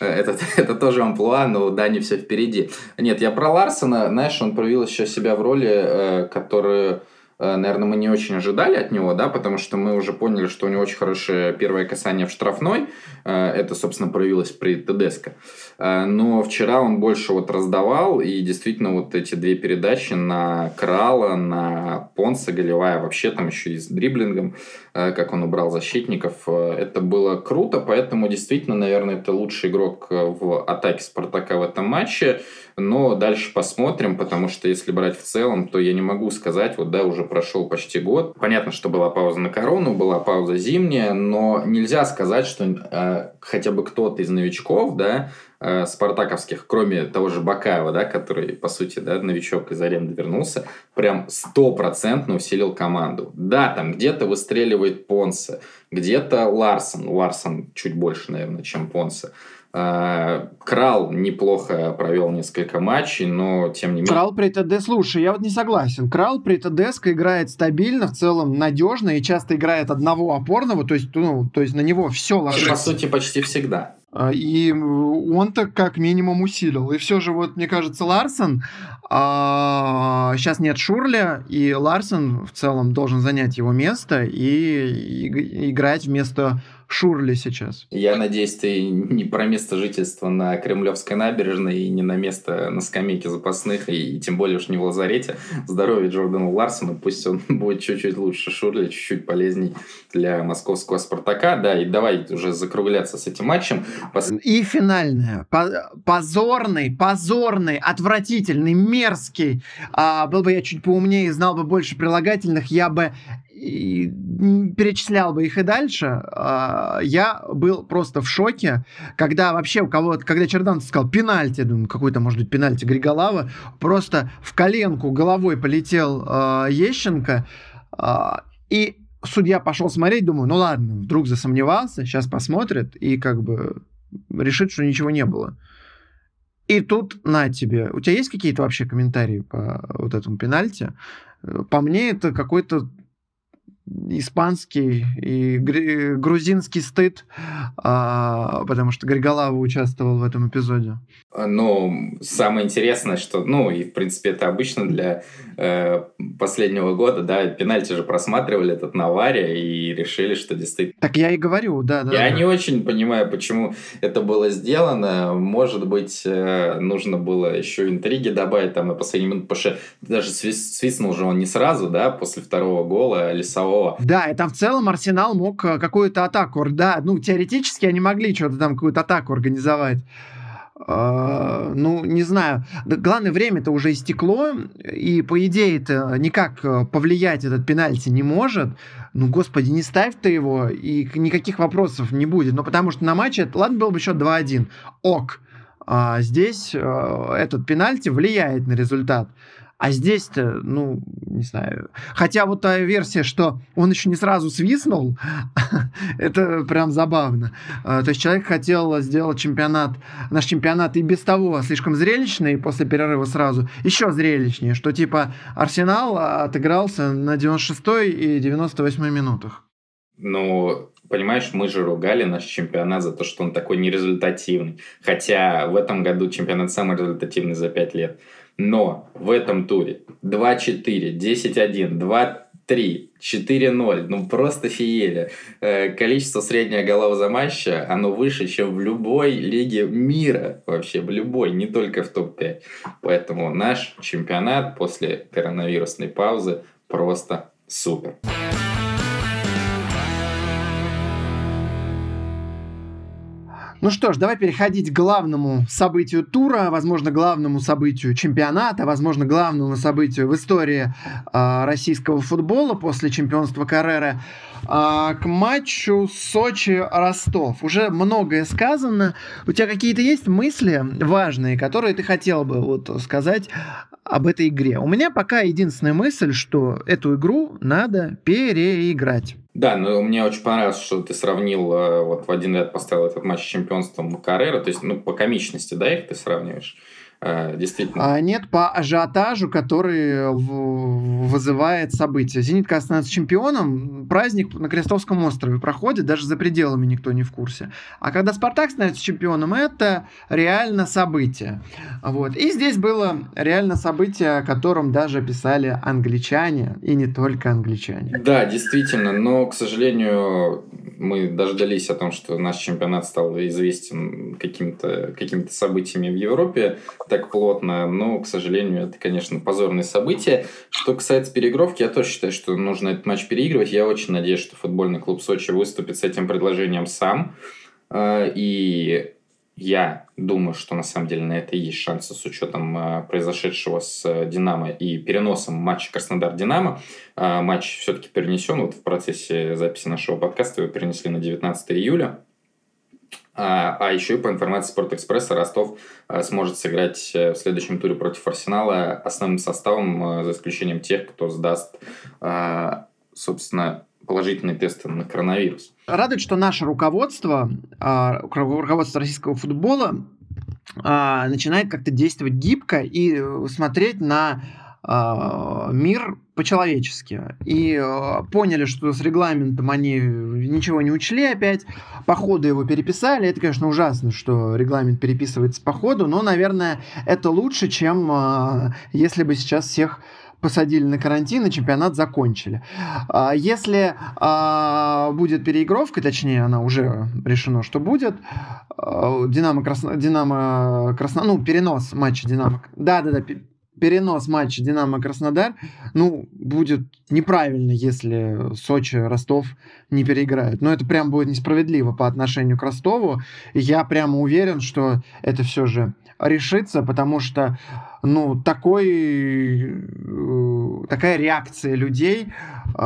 Э, это, это тоже амплуа, но да, не все впереди. Нет, я про Ларсона, знаешь, он проявил еще себя в роли, э, которую наверное, мы не очень ожидали от него, да, потому что мы уже поняли, что у него очень хорошее первое касание в штрафной. Э, это, собственно, проявилось при Тедеско. Э, но вчера он больше вот раздавал, и действительно вот эти две передачи на Крала, на Понса, голевая вообще там еще и с дриблингом, как он убрал защитников, это было круто, поэтому действительно, наверное, это лучший игрок в атаке Спартака в этом матче. Но дальше посмотрим, потому что если брать в целом, то я не могу сказать, вот да, уже прошел почти год. Понятно, что была пауза на корону, была пауза зимняя, но нельзя сказать, что э, хотя бы кто-то из новичков, да, э, спартаковских, кроме того же Бакаева, да, который, по сути, да, новичок из аренды вернулся, прям стопроцентно усилил команду. Да, там где-то выстреливает Понсе, где-то Ларсон. Ларсон чуть больше, наверное, чем Понсе. А, Крал неплохо провел несколько матчей, но тем не менее... Крал при ТД, слушай, я вот не согласен. Крал при ТДСК играет стабильно, в целом надежно и часто играет одного опорного, то есть, ну, то есть на него все ложится. По сути, почти всегда. А, и он-то как минимум усилил. И все же, вот, мне кажется, Ларсон... А, сейчас нет Шурля, и Ларсон в целом должен занять его место и, и играть вместо Шурли сейчас. Я надеюсь, ты не про место жительства на Кремлевской набережной и не на место на скамейке запасных, и, и тем более уж не в лазарете. Здоровье Джордану Ларсону, пусть он будет чуть-чуть лучше Шурли, чуть-чуть полезней для московского «Спартака». Да, и давай уже закругляться с этим матчем. Пос... И финальное. Позорный, позорный, отвратительный, мерзкий. А, был бы я чуть поумнее и знал бы больше прилагательных, я бы и перечислял бы их и дальше, а, я был просто в шоке, когда вообще у кого-то, когда Черданцев сказал пенальти, думаю, какой-то, может быть, пенальти Григолава, просто в коленку головой полетел э, Ещенко, э, и судья пошел смотреть, думаю, ну ладно, вдруг засомневался, сейчас посмотрит и как бы решит, что ничего не было. И тут на тебе. У тебя есть какие-то вообще комментарии по вот этому пенальти? По мне это какой-то испанский и грузинский стыд, а, потому что Григолава участвовал в этом эпизоде. Ну, самое интересное, что, ну, и, в принципе, это обычно для э, последнего года, да, пенальти же просматривали этот Навария и решили, что действительно... Так я и говорю, да, да. Я да. не очень понимаю, почему это было сделано. Может быть, э, нужно было еще интриги добавить там на последний минут, потому что даже свистнул же он не сразу, да, после второго гола Лесового. Да, и там в целом Арсенал мог э, какую-то атаку, да, ну, теоретически они могли что-то там, какую-то атаку организовать. Uh, ну, не знаю. Главное, время-то уже истекло, и, по идее, это никак э, повлиять этот пенальти не может. Ну, господи, не ставь ты его, и никаких вопросов не будет. Ну, потому что на матче, ладно, был бы счет 2-1, ок. А здесь uh, этот пенальти влияет на результат. А здесь-то, ну, не знаю. Хотя вот та версия, что он еще не сразу свистнул, это прям забавно. А, то есть человек хотел сделать чемпионат, наш чемпионат и без того слишком зрелищный, после перерыва сразу еще зрелищнее, что типа Арсенал отыгрался на 96 и 98 минутах. Ну, понимаешь, мы же ругали наш чемпионат за то, что он такой нерезультативный. Хотя в этом году чемпионат самый результативный за 5 лет. Но в этом туре 2-4, 10-1, 2-3, 4-0, ну просто фиеля. Э, количество среднего голов за матча, оно выше, чем в любой лиге мира вообще, в любой, не только в топ-5. Поэтому наш чемпионат после коронавирусной паузы просто супер. Ну что ж, давай переходить к главному событию тура, возможно, главному событию чемпионата, возможно, главному событию в истории э, российского футбола после чемпионства Каррера. Э, к матчу Сочи-Ростов. Уже многое сказано. У тебя какие-то есть мысли важные, которые ты хотел бы вот сказать об этой игре? У меня пока единственная мысль, что эту игру надо переиграть. Да, но мне очень понравилось, что ты сравнил, э, вот в один ряд поставил этот матч с чемпионством Каррера, то есть, ну, по комичности, да, их ты сравниваешь? Э, действительно. А нет, по ажиотажу, который вызывает события. «Зенит» становится чемпионом, праздник на Крестовском острове проходит, даже за пределами никто не в курсе. А когда «Спартак» становится чемпионом, это реально событие. Вот. И здесь было реально событие, о котором даже писали англичане, и не только англичане. Да, действительно, но, к сожалению, мы дождались о том, что наш чемпионат стал известен какими-то какими событиями в Европе, так плотно, но, к сожалению, это, конечно, позорное событие. Что касается переигровки, я тоже считаю, что нужно этот матч переигрывать. Я очень надеюсь, что футбольный клуб Сочи выступит с этим предложением сам. А, и я думаю, что на самом деле на это есть шансы с учетом а, произошедшего с «Динамо» и переносом матча Краснодар-Динамо. А, матч все-таки перенесен. Вот в процессе записи нашего подкаста его перенесли на 19 июля. А, а еще и по информации Спортэкспресса Ростов а, сможет сыграть э, в следующем туре против Арсенала основным составом, а, за исключением тех, кто сдаст, собственно, положительные тесты на коронавирус. Радует, что наше руководство, руководство российского футбола начинает как-то действовать гибко и э, смотреть на а, мир по-человечески. И а, поняли, что с регламентом они ничего не учли опять. По ходу его переписали. Это, конечно, ужасно, что регламент переписывается по ходу, но, наверное, это лучше, чем а, если бы сейчас всех посадили на карантин и чемпионат закончили. Если будет переигровка, точнее, она уже решено, что будет, Динамо Красно... Динамо Красно... Ну, перенос матча Динамо... Да-да-да, перенос матча Динамо-Краснодар, ну, будет неправильно, если Сочи, Ростов не переиграют. Но это прям будет несправедливо по отношению к Ростову. Я прямо уверен, что это все же решится, потому что ну, такой, э, такая реакция людей, э,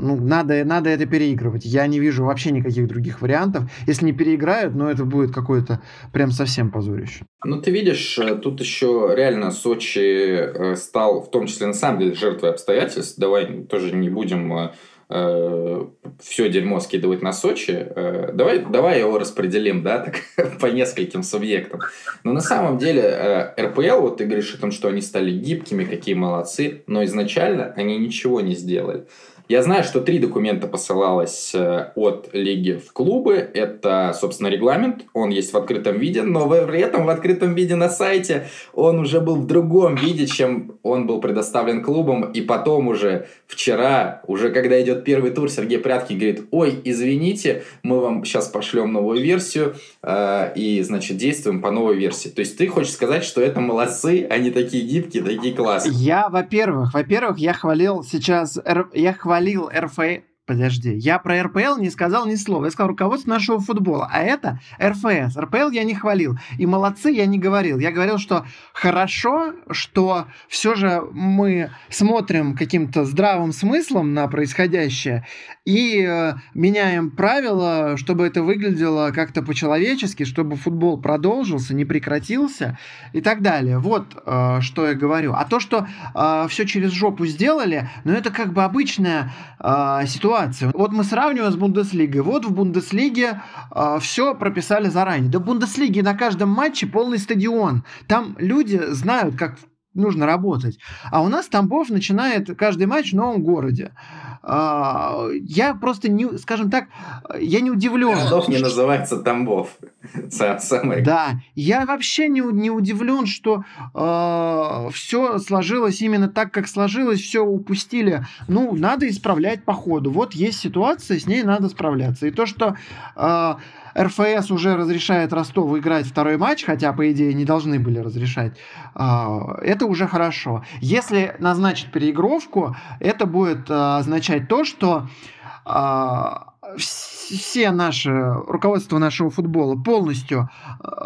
ну, надо, надо это переигрывать. Я не вижу вообще никаких других вариантов. Если не переиграют, ну, это будет какое-то прям совсем позорище. Ну, ты видишь, э, тут еще реально Сочи стал, в том числе, на самом деле, жертвой обстоятельств. Давай тоже не будем э, все дерьмо скидывать на Сочи, э, давай, давай его распределим, да, так, по нескольким субъектам. Но на самом деле э, РПЛ, вот ты говоришь о том, что они стали гибкими, какие молодцы, но изначально они ничего не сделали. Я знаю, что три документа посылалось э, от лиги в клубы. Это, собственно, регламент. Он есть в открытом виде, но при этом в открытом виде на сайте он уже был в другом виде, чем он был предоставлен клубам. И потом уже вчера, уже когда идет первый тур, Сергей Прятки говорит, ой, извините, мы вам сейчас пошлем новую версию э, и, значит, действуем по новой версии. То есть ты хочешь сказать, что это молодцы, они такие гибкие, такие классные. Я, во-первых, во-первых, я хвалил сейчас, я хвалил хвалил РФ, Подожди, я про РПЛ не сказал ни слова. Я сказал руководство нашего футбола. А это РФС. РПЛ я не хвалил. И молодцы я не говорил. Я говорил, что хорошо, что все же мы смотрим каким-то здравым смыслом на происходящее и э, меняем правила, чтобы это выглядело как-то по-человечески, чтобы футбол продолжился, не прекратился и так далее. Вот э, что я говорю. А то, что э, все через жопу сделали, ну это как бы обычная ситуация. Вот мы сравниваем с Бундеслигой. Вот в Бундеслиге все прописали заранее. Да в Бундеслиге на каждом матче полный стадион. Там люди знают, как нужно работать. А у нас Тамбов начинает каждый матч в новом городе. А, я просто не, скажем так, я не удивлен. Тамбов не называется Тамбов. Самое... Да, я вообще не, не удивлен, что э, а, все сложилось именно так, как сложилось, все упустили. Ну, надо исправлять по ходу. Вот есть ситуация, с ней надо справляться. И то, что э, РФС уже разрешает Ростову играть второй матч, хотя, по идее, не должны были разрешать, а, это уже хорошо. Если назначить переигровку, это будет а, означать то, что а, все наши, руководство нашего футбола полностью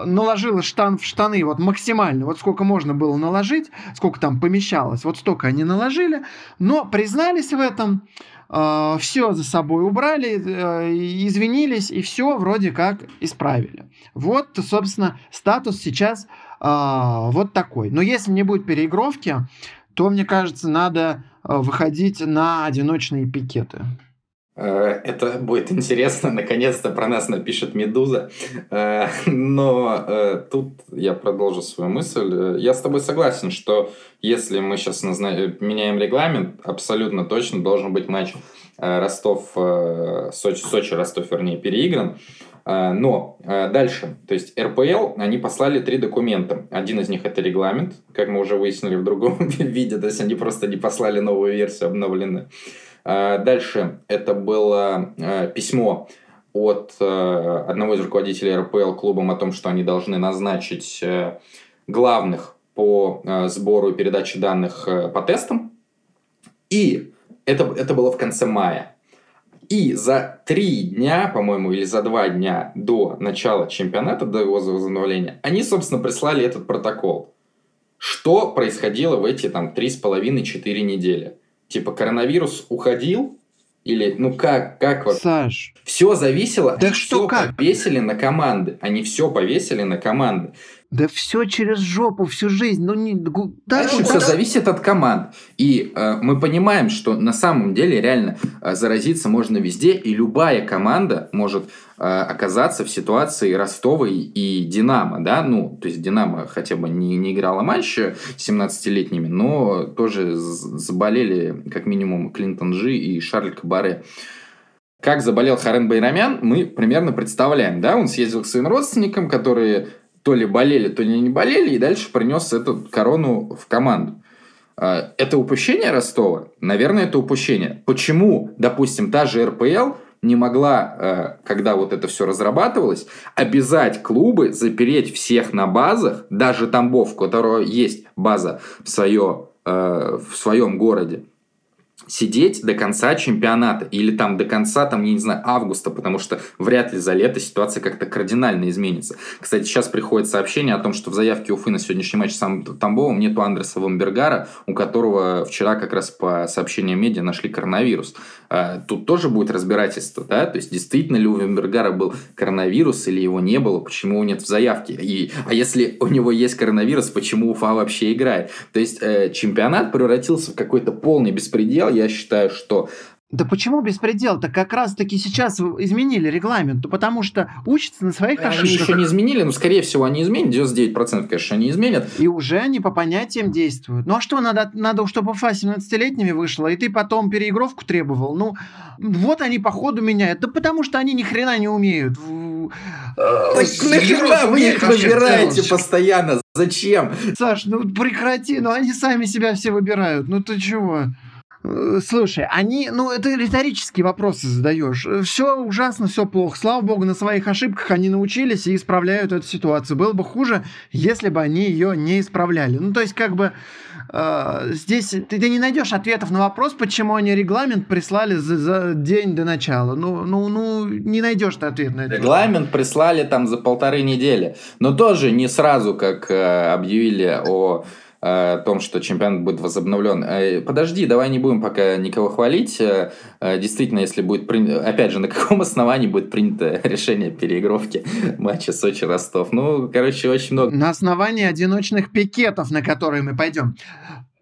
наложило штан в штаны, вот максимально, вот сколько можно было наложить, сколько там помещалось, вот столько они наложили, но признались в этом, все за собой убрали, э, извинились и все вроде как исправили. Вот, собственно, статус сейчас вот такой. Но если не будет переигровки, то, мне кажется, надо выходить на одиночные пикеты. Э, это будет интересно. Наконец-то про нас напишет Медуза. Э, но э, тут я продолжу свою мысль. Я с тобой согласен, что если мы сейчас меняем регламент, абсолютно точно должен быть матч Ростов, Сочи, Сочи, Ростов, вернее, переигран. Но дальше, то есть РПЛ, они послали три документа. Один из них это регламент, как мы уже выяснили в другом виде, то есть они просто не послали новую версию обновленную. А, дальше это было э, письмо от э, одного из руководителей РПЛ клубом о том, что они должны назначить э, главных по сбору и передаче данных по тестам. И это, это было в конце мая. И за три дня, по-моему, или за два дня до начала чемпионата, до его возобновления, они, собственно, прислали этот протокол. Что происходило в эти там три с половиной, четыре недели? Типа коронавирус уходил, или, ну как, как вот? Саш. Все зависело, да что все как? повесили на команды. Они все повесили на команды. Да все через жопу, всю жизнь. Ну, не, да, Дальше все зависит от команд. И э, мы понимаем, что на самом деле реально э, заразиться можно везде, и любая команда может э, оказаться в ситуации Ростова и Динамо. Да? Ну, то есть Динамо хотя бы не, не играла матч 17-летними, но тоже заболели как минимум Клинтон Джи и Шарль Кабаре. Как заболел Харен Байрамян, мы примерно представляем. Да? Он съездил к своим родственникам, которые то ли болели, то ли не болели, и дальше принес эту корону в команду. А, это упущение Ростова? Наверное, это упущение. Почему, допустим, та же РПЛ не могла, а, когда вот это все разрабатывалось, обязать клубы запереть всех на базах, даже Тамбов, у которого есть база в, свое, а, в своем городе, сидеть до конца чемпионата или там до конца, там, я не знаю, августа, потому что вряд ли за лето ситуация как-то кардинально изменится. Кстати, сейчас приходит сообщение о том, что в заявке Уфы на сегодняшний матч с Тамбовым нету Андреса Вамбергара, у которого вчера как раз по сообщениям медиа нашли коронавирус. А, тут тоже будет разбирательство, да, то есть действительно ли у Вамбергара был коронавирус или его не было, почему его нет в заявке. И, а если у него есть коронавирус, почему Уфа вообще играет? То есть э, чемпионат превратился в какой-то полный беспредел, я считаю, что да почему беспредел-то? Как раз-таки сейчас изменили регламент, потому что учатся на своих они ошибках. Они еще не изменили, но, скорее всего, они изменят. 99% конечно, они изменят. И уже они по понятиям действуют. Ну а что, надо, надо чтобы УФА 17-летними вышла, и ты потом переигровку требовал? Ну, вот они по ходу меняют. Да потому что они ни хрена не умеют. Так нахера вы их выбираете постоянно? Зачем? Саш, ну прекрати, ну они сами себя все выбирают. Ну ты чего? Э, слушай, они, ну, это риторические вопросы задаешь. Все ужасно, все плохо. Слава богу, на своих ошибках они научились и исправляют эту ситуацию. Было бы хуже, если бы они ее не исправляли. Ну, то есть, как бы э, здесь ты, ты не найдешь ответов на вопрос, почему они регламент прислали за, за день до начала. Ну, ну, ну, не найдешь ты ответ на это. Регламент прислали там за полторы недели. Но тоже не сразу, как э, объявили о о том, что чемпионат будет возобновлен. Э, подожди, давай не будем пока никого хвалить. Э, э, действительно, если будет принято... Опять же, на каком основании будет принято решение переигровки матча Сочи-Ростов? Ну, короче, очень много. На основании одиночных пикетов, на которые мы пойдем.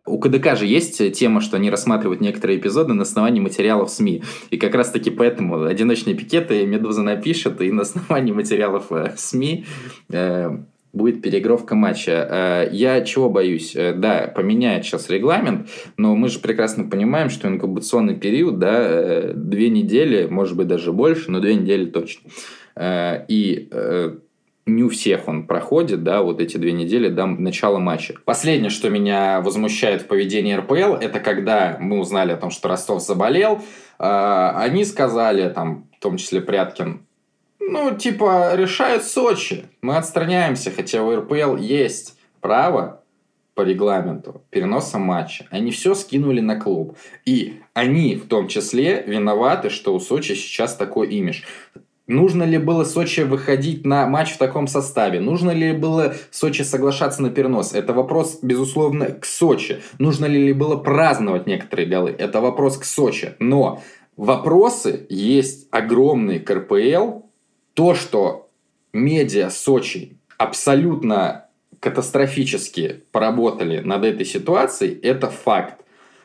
У КДК же есть тема, что они рассматривают некоторые эпизоды на основании материалов СМИ. И как раз-таки поэтому одиночные пикеты Медуза напишет, и на основании материалов СМИ будет переигровка матча. Э, я чего боюсь? Э, да, поменяют сейчас регламент, но мы же прекрасно понимаем, что инкубационный период, да, э, две недели, может быть, даже больше, но две недели точно. И не у всех он проходит, да, вот эти две недели до начала матча. Последнее, что меня возмущает в поведении РПЛ, это когда мы узнали о том, что Ростов заболел, они сказали, там, в том числе Пряткин, ну, типа, решает Сочи. Мы отстраняемся, хотя у РПЛ есть право по регламенту переноса матча, они все скинули на клуб. И они в том числе виноваты, что у Сочи сейчас такой имидж. Нужно ли было Сочи выходить на матч в таком составе? Нужно ли было Сочи соглашаться на перенос? Это вопрос, безусловно, к Сочи. Нужно ли было праздновать некоторые голы? Это вопрос к Сочи. Но вопросы есть огромные к РПЛ. То, что медиа Сочи абсолютно катастрофически поработали над этой ситуацией, это факт.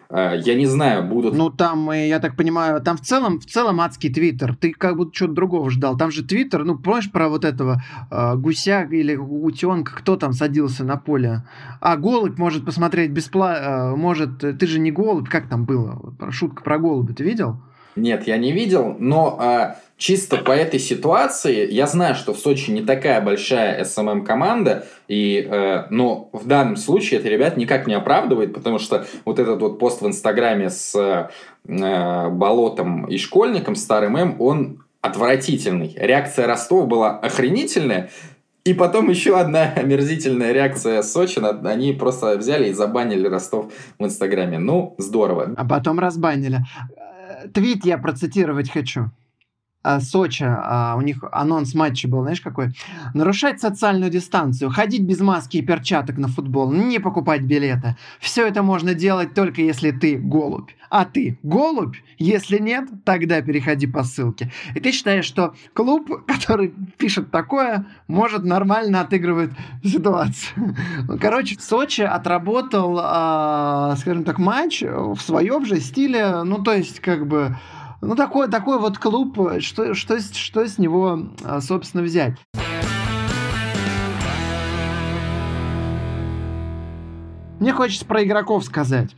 Э, я не знаю, будут... Ну, там, я так понимаю, там в целом, в целом адский твиттер. Ты как будто что-то другого ждал. Там же твиттер, ну, помнишь про вот этого э, гуся или утенка, кто там садился на поле? А, голубь может посмотреть бесплатно, э, может, ты же не голубь, как там было? Шутка про голубя, ты видел? Нет, я не видел, но а, чисто по этой ситуации я знаю, что в Сочи не такая большая СММ-команда, и, э, но в данном случае это ребят никак не оправдывает, потому что вот этот вот пост в Инстаграме с э, болотом и школьником, старым М, он отвратительный. Реакция Ростова была охренительная, и потом еще одна омерзительная реакция Сочи. Они просто взяли и забанили Ростов в Инстаграме. Ну, здорово. А потом разбанили твит я процитировать хочу. А, Сочи, а, у них анонс матча был, знаешь, какой? Нарушать социальную дистанцию, ходить без маски и перчаток на футбол, не покупать билеты. Все это можно делать только если ты голубь. А ты голубь? Если нет, тогда переходи по ссылке. И ты считаешь, что клуб, который пишет такое, может нормально отыгрывать ситуацию. Короче, Сочи отработал, а, скажем так, матч в своем же стиле, ну, то есть, как бы ну, такой, такой вот клуб, что, что, что с него, а, собственно, взять? Мне хочется про игроков сказать.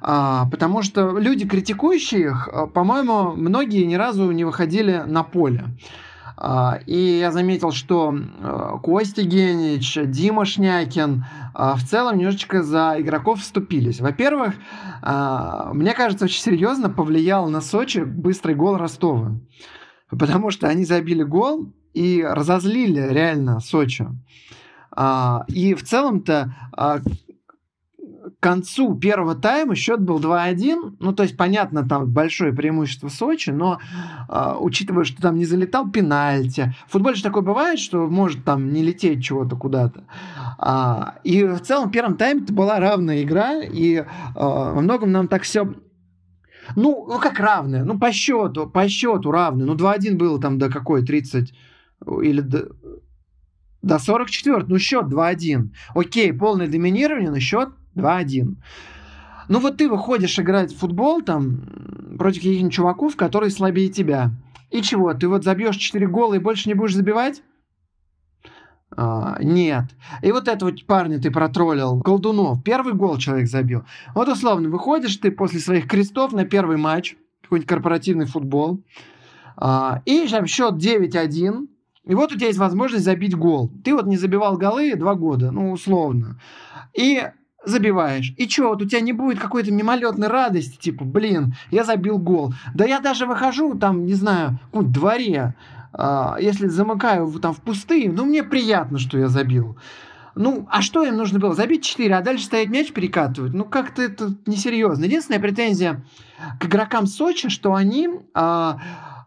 А, потому что люди, критикующие их, а, по-моему, многие ни разу не выходили на поле. А, и я заметил, что а, Костя Генич, Дима Шнякин а, в целом немножечко за игроков вступились. Во-первых, мне кажется, очень серьезно повлиял на Сочи быстрый гол Ростова. Потому что они забили гол и разозлили реально Сочи. И в целом-то концу первого тайма счет был 2-1. Ну, то есть, понятно, там большое преимущество Сочи, но э, учитывая, что там не залетал пенальти. В футболе же такое бывает, что может там не лететь чего-то куда-то. А, и в целом в первом тайме это была равная игра, и э, во многом нам так все ну, ну, как равная? Ну, по счету, по счету равная. Ну, 2-1 было там до какой? 30 или до, до 44. Ну, счет 2-1. Окей, полное доминирование, но счет 2-1. Ну вот ты выходишь играть в футбол там против каких-нибудь чуваков, которые слабее тебя. И чего? Ты вот забьешь 4 гола и больше не будешь забивать? А, нет. И вот этого парня ты протроллил, Колдунов. Первый гол человек забил. Вот условно, выходишь ты после своих крестов на первый матч, какой-нибудь корпоративный футбол, а, и там счет 9-1, и вот у тебя есть возможность забить гол. Ты вот не забивал голы два года, ну, условно. И забиваешь. И что, вот у тебя не будет какой-то мимолетной радости, типа, блин, я забил гол. Да я даже выхожу там, не знаю, в дворе, э, если замыкаю там в пустые, ну, мне приятно, что я забил. Ну, а что им нужно было? Забить 4, а дальше стоять мяч перекатывать? Ну, как-то это несерьезно. Единственная претензия к игрокам Сочи, что они... Э,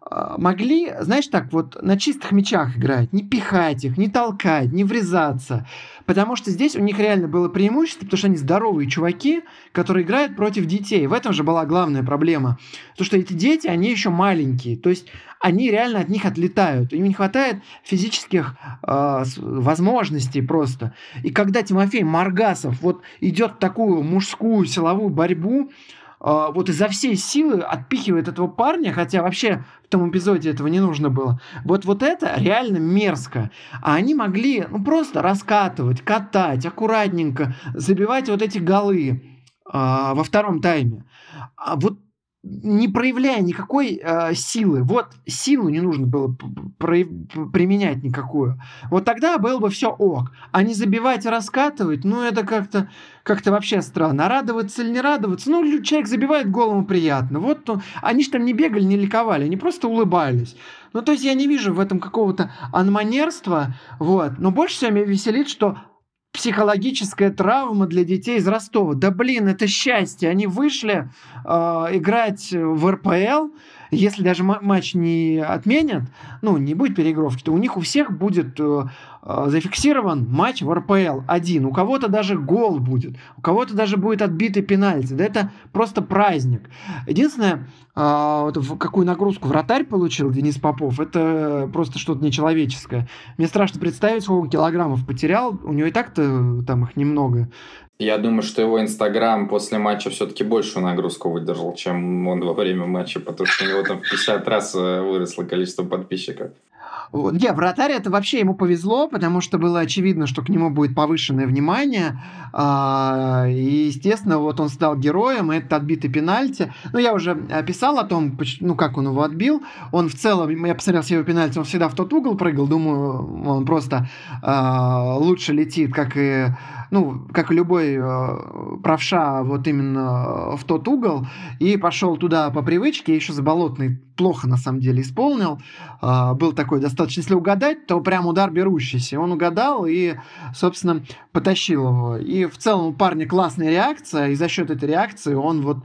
могли, знаешь, так вот на чистых мячах играть, не пихать их, не толкать, не врезаться. Потому что здесь у них реально было преимущество, потому что они здоровые чуваки, которые играют против детей. В этом же была главная проблема. То, что эти дети, они еще маленькие. То есть они реально от них отлетают. Им не хватает физических э, возможностей просто. И когда Тимофей Маргасов вот идет в такую мужскую силовую борьбу, а, вот изо всей силы отпихивает этого парня, хотя вообще в том эпизоде этого не нужно было. Вот, вот это реально мерзко. А они могли ну, просто раскатывать, катать, аккуратненько, забивать вот эти голы а, во втором тайме. А вот не проявляя никакой э, силы. Вот силу не нужно было применять никакую. Вот тогда было бы все ок. А не забивать и раскатывать, ну это как-то как вообще странно. А радоваться или не радоваться? Ну, человек забивает голову приятно. Вот он, они же там не бегали, не ликовали, они просто улыбались. Ну, то есть я не вижу в этом какого-то анманерства, вот. Но больше всего меня веселит, что психологическая травма для детей из Ростова. Да блин, это счастье. Они вышли э, играть в РПЛ, если даже матч не отменят, ну, не будет переигровки, то у них у всех будет э, э, зафиксирован матч в РПЛ один. У кого-то даже гол будет, у кого-то даже будет отбитый пенальти. Да это просто праздник. Единственное, э, вот какую нагрузку вратарь получил Денис Попов, это просто что-то нечеловеческое. Мне страшно представить, сколько килограммов потерял. У него и так-то там их немного. Я думаю, что его Инстаграм после матча все-таки большую нагрузку выдержал, чем он во время матча, потому что у него там в 50 раз э, выросло количество подписчиков. Не, вратарь это вообще ему повезло, потому что было очевидно, что к нему будет повышенное внимание. А, и, естественно, вот он стал героем, и это отбитый пенальти. Ну, я уже писал о том, ну, как он его отбил. Он в целом, я посмотрел все его пенальти, он всегда в тот угол прыгал. Думаю, он просто а, лучше летит, как и ну, как любой э, правша, вот именно в тот угол, и пошел туда по привычке, еще заболотный плохо на самом деле исполнил. Э, был такой достаточно, если угадать, то прям удар берущийся. Он угадал и, собственно, потащил его. И в целом у парня классная реакция, и за счет этой реакции он вот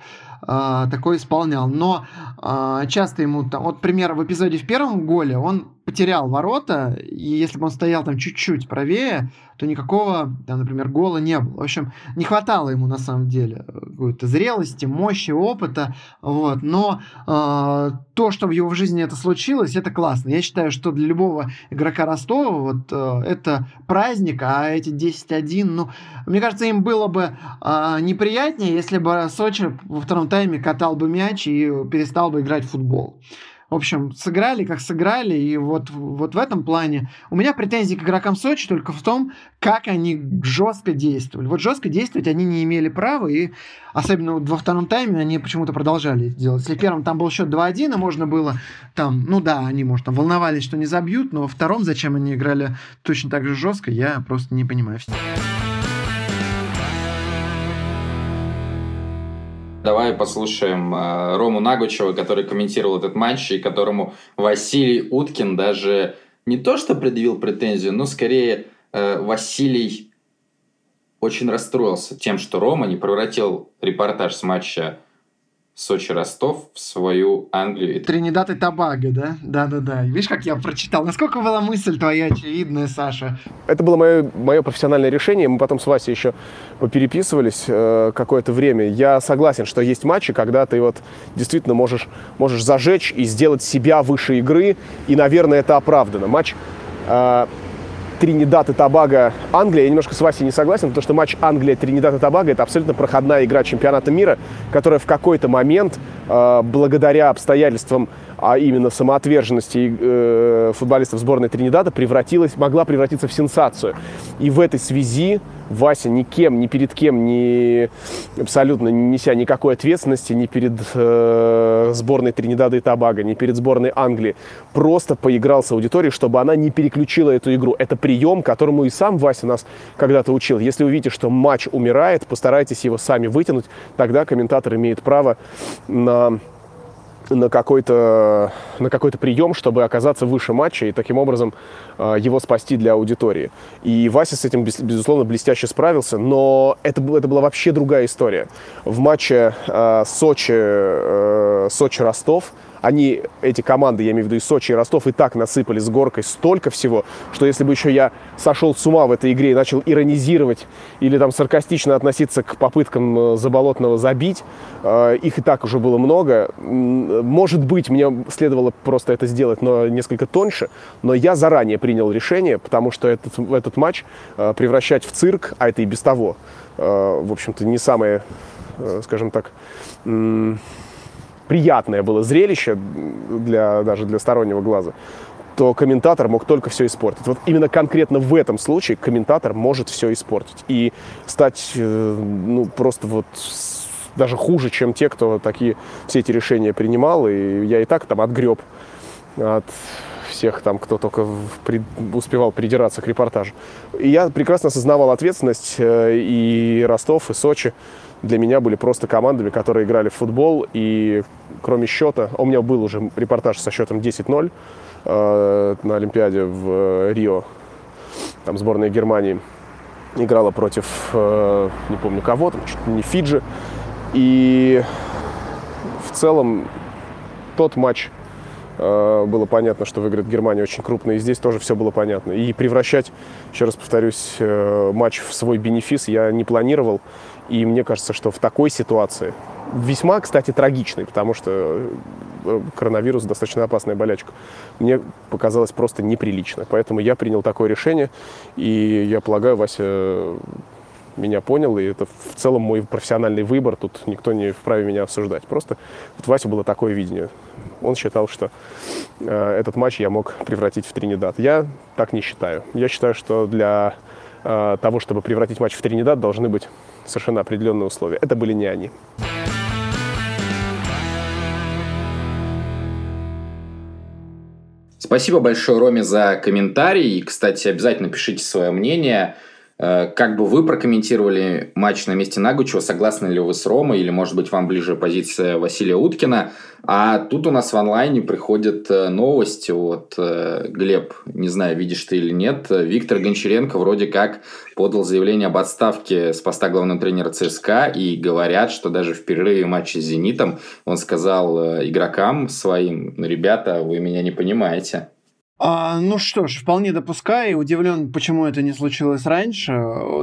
э, такой исполнял. Но э, часто ему, там, вот, пример, в эпизоде в первом голе он потерял ворота, и если бы он стоял там чуть-чуть правее, то никакого, там, например, гола не было. В общем, не хватало ему на самом деле какой-то зрелости, мощи, опыта, вот. Но э, то, что в его жизни это случилось, это классно. Я считаю, что для любого игрока Ростова вот э, это праздник, а эти 10-1, ну, мне кажется, им было бы э, неприятнее, если бы Сочи во втором тайме катал бы мяч и перестал бы играть в футбол. В общем, сыграли, как сыграли, и вот, вот в этом плане у меня претензии к игрокам Сочи только в том, как они жестко действовали. Вот жестко действовать они не имели права, и особенно во втором тайме они почему-то продолжали делать. Если в первом там был счет 2-1, и можно было там, ну да, они, может, там волновались, что не забьют, но во втором зачем они играли точно так же жестко, я просто не понимаю. Давай послушаем э, Рому Нагучева, который комментировал этот матч, и которому Василий Уткин даже не то что предъявил претензию, но скорее э, Василий очень расстроился тем, что Рома не превратил репортаж с матча Сочи-Ростов в свою Англию. Тринидад и Табаго, да? Да-да-да. Видишь, как я прочитал? Насколько была мысль твоя очевидная, Саша? Это было мое, мое профессиональное решение. Мы потом с Васей еще переписывались э, какое-то время. Я согласен, что есть матчи, когда ты вот действительно можешь, можешь зажечь и сделать себя выше игры. И, наверное, это оправдано. Матч э, Тринидад и Тобаго Англия. Я немножко с Васей не согласен, потому что матч Англия Тринидад и Тобаго это абсолютно проходная игра чемпионата мира, которая в какой-то момент, э, благодаря обстоятельствам а именно самоотверженности э, футболистов сборной Тринидада превратилась, могла превратиться в сенсацию. И в этой связи Вася никем, ни перед кем, ни абсолютно не неся никакой ответственности ни перед э, сборной Тринидада и Тобаго, ни перед сборной Англии, просто поиграл с аудиторией, чтобы она не переключила эту игру. Это прием, которому и сам Вася нас когда-то учил. Если вы видите, что матч умирает, постарайтесь его сами вытянуть, тогда комментатор имеет право на на какой-то на какой-то прием, чтобы оказаться выше матча и таким образом э, его спасти для аудитории. И Вася с этим, безусловно, блестяще справился, но это, это была вообще другая история. В матче э, Сочи, э, Сочи-Ростов они, эти команды, я имею в виду и Сочи, и Ростов, и так насыпали с горкой столько всего, что если бы еще я сошел с ума в этой игре и начал иронизировать или там саркастично относиться к попыткам э, Заболотного забить, э, их и так уже было много. Может быть, мне следовало просто это сделать, но несколько тоньше, но я заранее принял решение, потому что этот, этот матч э, превращать в цирк, а это и без того, в общем-то, не самое, скажем так, приятное было зрелище для, даже для стороннего глаза, то комментатор мог только все испортить. Вот именно конкретно в этом случае комментатор может все испортить и стать э, ну, просто вот даже хуже, чем те, кто такие все эти решения принимал. И я и так там отгреб от всех там, кто только при, успевал придираться к репортажу. И я прекрасно осознавал ответственность э, и Ростов, и Сочи для меня были просто командами, которые играли в футбол. И кроме счета, у меня был уже репортаж со счетом 10-0 э, на Олимпиаде в э, Рио, там сборная Германии. играла против, э, не помню кого, там, чуть не Фиджи. И в целом тот матч э, было понятно, что выиграет Германия очень крупно, и здесь тоже все было понятно. И превращать, еще раз повторюсь, э, матч в свой бенефис я не планировал. И мне кажется, что в такой ситуации, весьма, кстати, трагичной, потому что э, коронавирус достаточно опасная болячка, мне показалось просто неприлично. Поэтому я принял такое решение, и я полагаю, Вася меня понял, и это в целом мой профессиональный выбор, тут никто не вправе меня обсуждать. Просто вот Вася было такое видение. Он считал, что э, этот матч я мог превратить в Тринидад. Я так не считаю. Я считаю, что для э, того, чтобы превратить матч в Тринидад, должны быть совершенно определенные условия. Это были не они. Спасибо большое, Роме, за комментарий. И, кстати, обязательно пишите свое мнение. Э, как бы вы прокомментировали матч на месте Нагучева? Согласны ли вы с Ромой? Или, может быть, вам ближе позиция Василия Уткина? А тут у нас в онлайне приходят э, новости. Вот, э, Глеб, не знаю, видишь ты или нет, Виктор Гончаренко вроде как подал заявление об отставке с поста главного тренера ЦСКА. И говорят, что даже в перерыве матча с «Зенитом» он сказал игрокам своим, ребята, вы меня не понимаете. А, ну что ж, вполне допускаю. Удивлен, почему это не случилось раньше.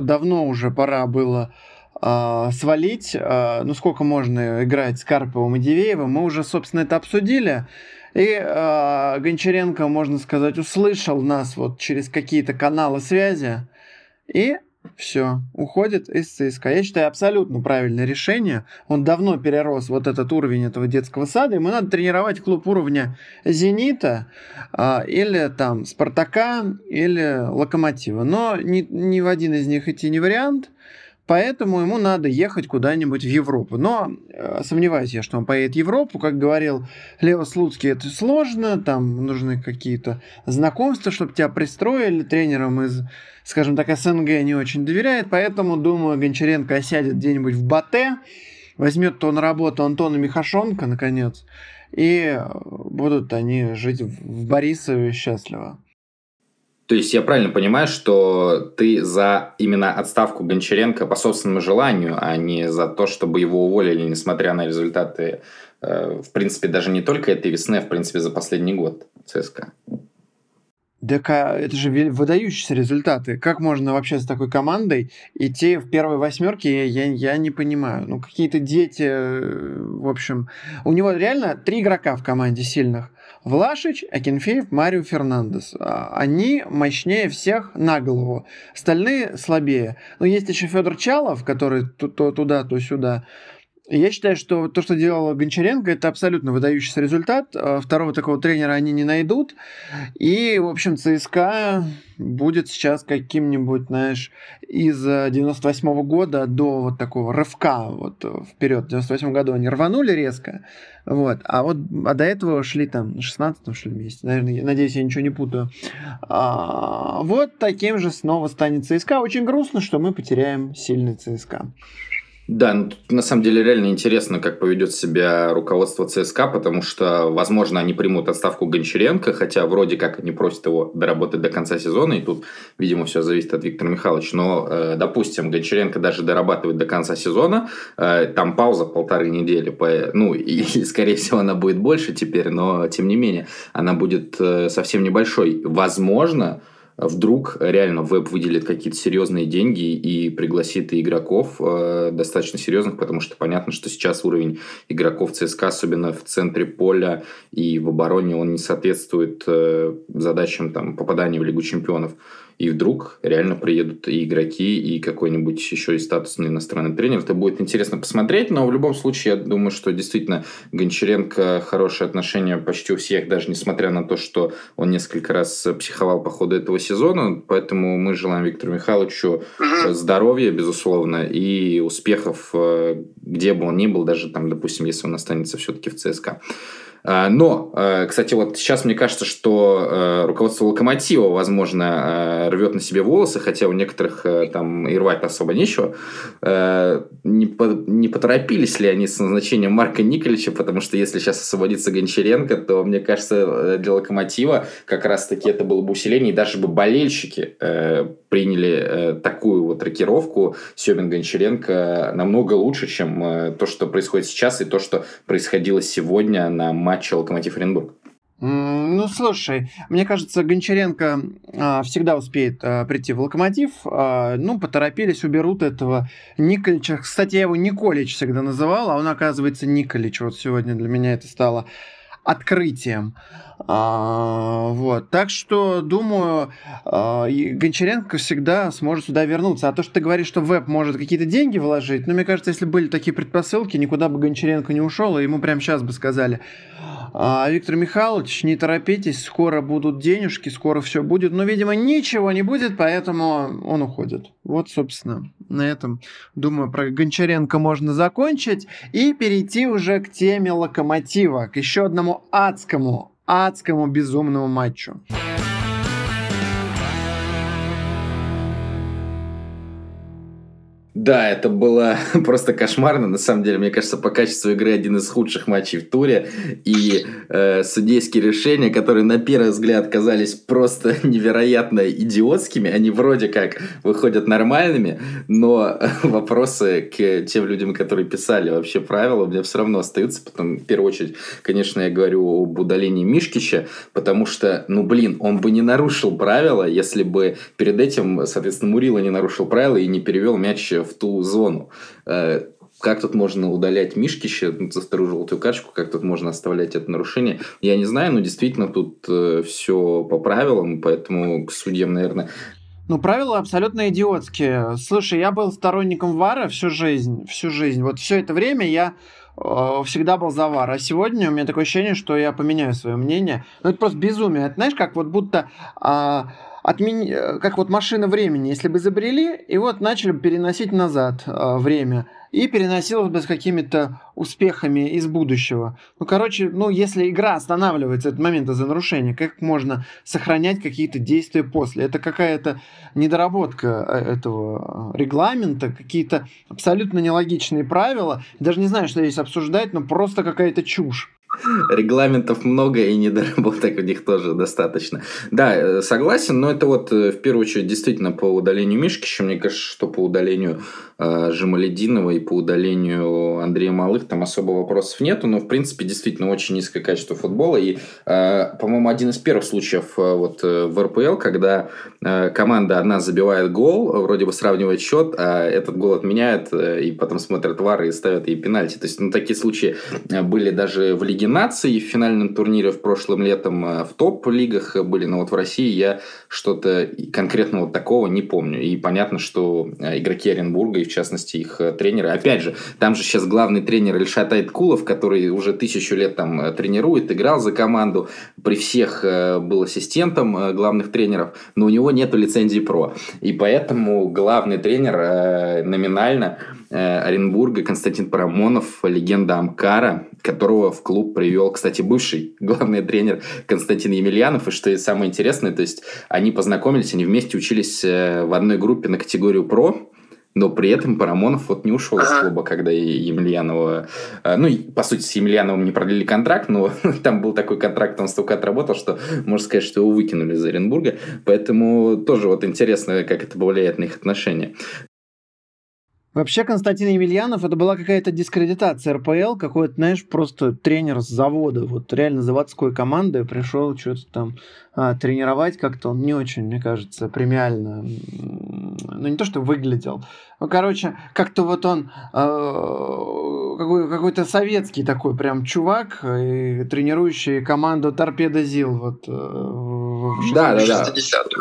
Давно уже пора было а, свалить. А, ну сколько можно играть с Карповым и Дивеевым? Мы уже, собственно, это обсудили. И а, Гончаренко, можно сказать, услышал нас вот через какие-то каналы связи. И все, уходит из ЦСКА. Я считаю, абсолютно правильное решение. Он давно перерос вот этот уровень этого детского сада. Ему надо тренировать клуб уровня «Зенита» а, или там «Спартака» или «Локомотива». Но ни, ни в один из них идти не вариант. Поэтому ему надо ехать куда-нибудь в Европу. Но э, сомневаюсь я, что он поедет в Европу. Как говорил Лео Слуцкий, это сложно. Там нужны какие-то знакомства, чтобы тебя пристроили. Тренером из, скажем так, СНГ не очень доверяет. Поэтому, думаю, Гончаренко осядет где-нибудь в Батэ. Возьмет то на работу Антона Михашонка, наконец. И будут они жить в Борисове счастливо. То есть я правильно понимаю, что ты за именно отставку Гончаренко по собственному желанию, а не за то, чтобы его уволили, несмотря на результаты, э, в принципе, даже не только этой весны, а в принципе за последний год ЦСКА? Так это же выдающиеся результаты. Как можно вообще с такой командой идти в первой восьмерке, я, я не понимаю. Ну, какие-то дети, э, в общем... У него реально три игрока в команде сильных. Влашич, Акинфеев, Марио Фернандес. А, они мощнее всех на голову. Остальные слабее. Но есть еще Федор Чалов, который то, то туда, то сюда. Я считаю, что то, что делал Гончаренко, это абсолютно выдающийся результат. А, второго такого тренера они не найдут. И, в общем, ЦСКА будет сейчас каким-нибудь, знаешь, из 98 -го года до вот такого рывка вот вперед. В 98 году они рванули резко, вот, а вот а до этого шли там на 16 шли вместе. Наверное, надеюсь, я ничего не путаю. А, вот таким же снова станет ЦСКА. Очень грустно, что мы потеряем сильный ЦСКА. Да, ну, на самом деле реально интересно, как поведет себя руководство ЦСКА, потому что, возможно, они примут отставку Гончаренко, хотя вроде как они просят его доработать до конца сезона, и тут, видимо, все зависит от Виктора Михайловича. Но, э, допустим, Гончаренко даже дорабатывает до конца сезона, э, там пауза полторы недели, по, ну, и, скорее всего, она будет больше теперь, но, тем не менее, она будет э, совсем небольшой. Возможно, вдруг реально веб выделит какие-то серьезные деньги и пригласит и игроков э, достаточно серьезных, потому что понятно, что сейчас уровень игроков ЦСКА, особенно в центре поля и в обороне, он не соответствует э, задачам там, попадания в Лигу чемпионов и вдруг реально приедут и игроки, и какой-нибудь еще и статусный иностранный тренер. Это будет интересно посмотреть, но в любом случае я думаю, что действительно Гончаренко хорошие отношения почти у всех, даже несмотря на то, что он несколько раз психовал по ходу этого сезона. Поэтому мы желаем Виктору Михайловичу здоровья, безусловно, и успехов, э, где бы он ни был, даже там, допустим, если он останется все-таки в ЦСКА. А, но, э, кстати, вот сейчас мне кажется, что э, руководство Локомотива, возможно, э, рвет на себе волосы, хотя у некоторых там и рвать особо нечего. Не, по, не поторопились ли они с назначением Марка Николича, потому что если сейчас освободится Гончаренко, то, мне кажется, для Локомотива как раз-таки это было бы усиление, и даже бы болельщики приняли такую вот рокировку Семин Гончаренко намного лучше, чем то, что происходит сейчас, и то, что происходило сегодня на матче Локомотив Оренбург? Ну, слушай, мне кажется, Гончаренко а, всегда успеет а, прийти в Локомотив. А, ну, поторопились, уберут этого Николича. Кстати, я его Николич всегда называл, а он, оказывается, Николич. Вот сегодня для меня это стало открытием. А, вот. Так что, думаю, а, Гончаренко всегда сможет сюда вернуться. А то, что ты говоришь, что веб может какие-то деньги вложить, ну, мне кажется, если были такие предпосылки, никуда бы Гончаренко не ушел, и ему прямо сейчас бы сказали, а, Виктор Михайлович, не торопитесь, скоро будут денежки, скоро все будет. Но, видимо, ничего не будет, поэтому он уходит. Вот, собственно, на этом, думаю, про Гончаренко можно закончить и перейти уже к теме локомотива, к еще одному адскому, адскому безумному матчу. Да, это было просто кошмарно. На самом деле, мне кажется, по качеству игры один из худших матчей в туре. И э, судейские решения, которые на первый взгляд казались просто невероятно идиотскими, они вроде как выходят нормальными, но вопросы к тем людям, которые писали вообще правила, у меня все равно остаются. Потом, в первую очередь, конечно, я говорю об удалении Мишкича, потому что, ну блин, он бы не нарушил правила, если бы перед этим, соответственно, Мурила не нарушил правила и не перевел мяч в ту зону. Э, как тут можно удалять Мишкича за вторую желтую карточку, как тут можно оставлять это нарушение, я не знаю, но действительно тут э, все по правилам, поэтому к судьям, наверное, ну, правила абсолютно идиотские. Слушай, я был сторонником ВАРа всю жизнь, всю жизнь. Вот все это время я э, всегда был за ВАР. А сегодня у меня такое ощущение, что я поменяю свое мнение. Ну, это просто безумие. Это, знаешь, как вот будто... Э, отмен... Э, как вот машина времени, если бы изобрели, и вот начали бы переносить назад э, время, и переносилось бы с какими-то успехами из будущего. Ну, короче, ну, если игра останавливается от момента за нарушение, как можно сохранять какие-то действия после? Это какая-то недоработка э, этого регламента, какие-то абсолютно нелогичные правила. Даже не знаю, что здесь обсуждать, но просто какая-то чушь. Регламентов много и недоработок в них тоже достаточно. Да, э, согласен, но это вот э, в первую очередь действительно по удалению Мишкича. Мне кажется, что по удалению э, Жемалединова и по удалению Андрея Малых там особо вопросов нету, но в принципе действительно очень низкое качество футбола. И, э, по-моему, один из первых случаев э, вот в РПЛ, когда команда одна забивает гол, вроде бы сравнивает счет, а этот гол отменяют э, и потом смотрят вары и ставят ей пенальти. То есть, ну, такие случаи были даже в Лиге наций в финальном турнире в прошлом летом в топ-лигах были, но вот в России я что-то конкретного такого не помню. И понятно, что игроки Оренбурга, и в частности их э, тренеры, опять же, там же сейчас главный тренер Ильшат Айткулов, который уже тысячу лет там тренирует, играл за команду, при всех был ассистентом главных тренеров, но у него нет лицензии ПРО. И поэтому главный тренер номинально Оренбурга Константин Парамонов, легенда Амкара, которого в клуб привел, кстати, бывший главный тренер Константин Емельянов. И что самое интересное, то есть они познакомились, они вместе учились э, в одной группе на категорию ПРО, но при этом Парамонов вот не ушел из клуба, когда Емельянова... Э, ну, по сути, с Емельяновым не продлили контракт, но там был такой контракт, он столько отработал, что можно сказать, что его выкинули из Оренбурга. Поэтому тоже вот интересно, как это повлияет на их отношения. Вообще Константин Емельянов это была какая-то дискредитация РПЛ, какой-то, знаешь, просто тренер с завода, вот реально заводской команды пришел что-то там а, тренировать как-то. Он не очень, мне кажется, премиально, ну не то что выглядел, ну короче, как-то вот он э, какой, какой-то советский такой прям чувак, и тренирующий команду Торпедо Зил вот э, да, да, да.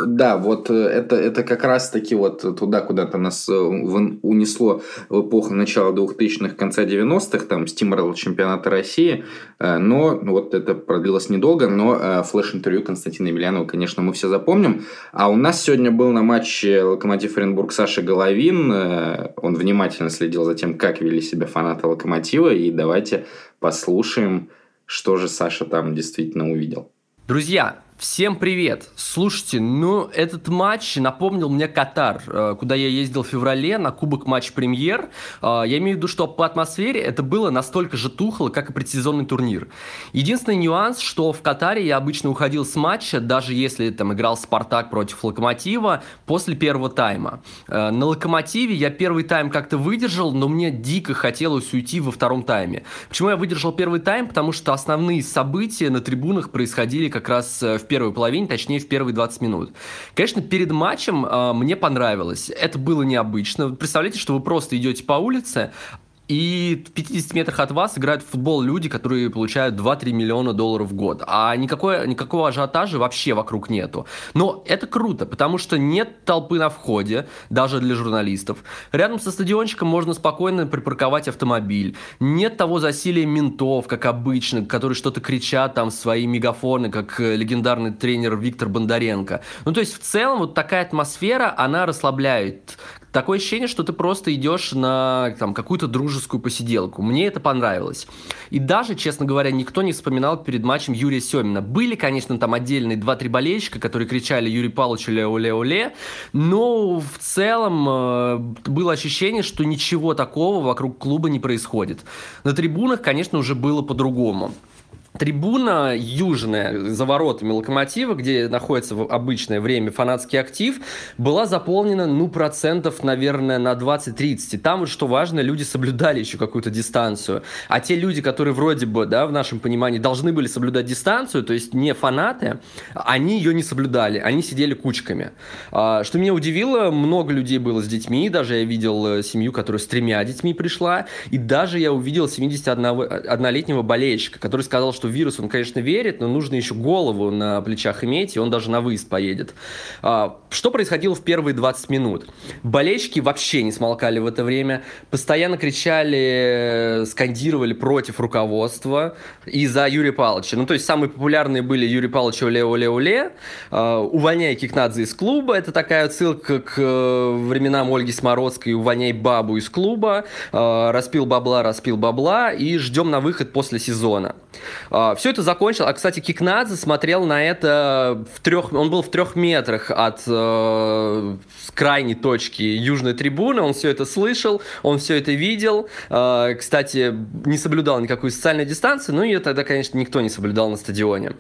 Да, вот э, это, это как раз-таки вот туда, куда-то нас э, унесло в эпоху начала 2000-х, конца 90-х, там, стимрал чемпионата России, э, но вот это продлилось недолго, но флеш-интервью Константина Емельянова, конечно, мы все запомним. А у нас сегодня был на матче Локомотив Оренбург Саша Головин. Он внимательно следил за тем, как вели себя фанаты Локомотива. И давайте послушаем что же Саша там действительно увидел. Друзья, Всем привет! Слушайте, ну, этот матч напомнил мне Катар, э, куда я ездил в феврале на Кубок Матч Премьер. Э, я имею в виду, что по атмосфере это было настолько же тухло, как и предсезонный турнир. Единственный нюанс, что в Катаре я обычно уходил с матча, даже если там играл Спартак против Локомотива, после первого тайма. Э, на Локомотиве я первый тайм как-то выдержал, но мне дико хотелось уйти во втором тайме. Почему я выдержал первый тайм? Потому что основные события на трибунах происходили как раз в первой половине, точнее в первые 20 минут. Конечно, перед матчем э, мне понравилось. Это было необычно. Представляете, что вы просто идете по улице, и в 50 метрах от вас играют в футбол люди, которые получают 2-3 миллиона долларов в год. А никакой, никакого ажиотажа вообще вокруг нету. Но это круто, потому что нет толпы на входе, даже для журналистов. Рядом со стадиончиком можно спокойно припарковать автомобиль. Нет того засилия ментов, как обычно, которые что-то кричат там в свои мегафоны, как э, легендарный тренер Виктор Бондаренко. Ну, то есть, в целом, вот такая атмосфера, она расслабляет такое ощущение, что ты просто идешь на там, какую-то дружескую посиделку. Мне это понравилось. И даже, честно говоря, никто не вспоминал перед матчем Юрия Семина. Были, конечно, там отдельные 2-3 болельщика, которые кричали Юрий Павлович ле-оле-оле, но в целом э, было ощущение, что ничего такого вокруг клуба не происходит. На трибунах, конечно, уже было по-другому. Трибуна южная за воротами Локомотива, где находится в обычное время фанатский актив, была заполнена, ну, процентов, наверное, на 20-30. И там, вот, что важно, люди соблюдали еще какую-то дистанцию. А те люди, которые вроде бы, да, в нашем понимании, должны были соблюдать дистанцию, то есть не фанаты, они ее не соблюдали, они сидели кучками. А, что меня удивило, много людей было с детьми, даже я видел э, семью, которая с тремя детьми пришла, и даже я увидел 71-летнего болельщика, который сказал, что вирус, он, конечно, верит, но нужно еще голову на плечах иметь, и он даже на выезд поедет. А, что происходило в первые 20 минут? Болельщики вообще не смолкали в это время, постоянно кричали, скандировали против руководства и за Юрия Павловича. Ну, то есть самые популярные были Юрий Павлович оле-оле-оле, а, увольняй Кикнадзе из клуба, это такая отсылка к э, временам Ольги Смородской, увольняй бабу из клуба, а, распил бабла, распил бабла, и ждем на выход после сезона. А, Все это закончилось. А, кстати, Кикнадзе смотрел на это в трех... Он был в трех метрах от э, крайней точки южной трибуны. Он все это слышал, он все это видел. Э, кстати, не соблюдал никакую социальную дистанцию, ну и тогда, конечно, никто не соблюдал на стадионе.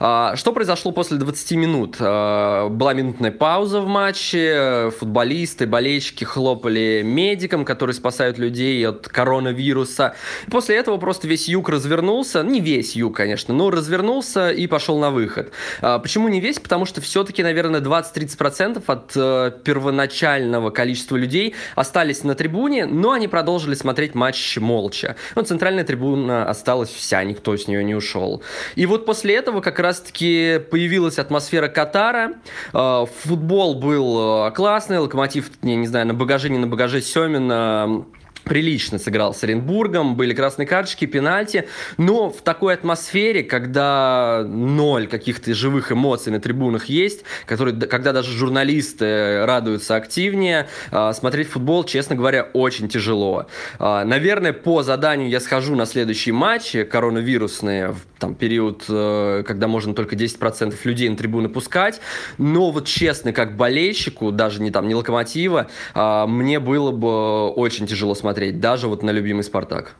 Э, что произошло после 20 минут? Э, была минутная пауза в матче. Футболисты, болельщики хлопали медикам, которые спасают людей от коронавируса. После этого просто весь юг развернулся. Не весь юг, конечно, но развернулся и пошел на выход. А, почему не весь? Потому что все-таки, наверное, 20-30% от э, первоначального количества людей остались на трибуне, но они продолжили смотреть матч молча. Но центральная трибуна осталась вся, никто с нее не ушел. И вот после этого как раз-таки появилась атмосфера Катара. Э, футбол был э, классный, Локомотив, я не знаю, на багаже, не на багаже Семина прилично сыграл с Оренбургом, были красные карточки, пенальти, но в такой атмосфере, когда ноль каких-то живых эмоций на трибунах есть, которые, когда даже журналисты радуются активнее, а, смотреть футбол, честно говоря, очень тяжело. А, наверное, по заданию я схожу на следующие матчи коронавирусные, там, период, э, когда можно только 10% людей на трибуны пускать, но вот честно, как болельщику, даже не там, не Локомотива, а, мне было бы очень тяжело смотреть смотреть, даже вот на любимый «Спартак».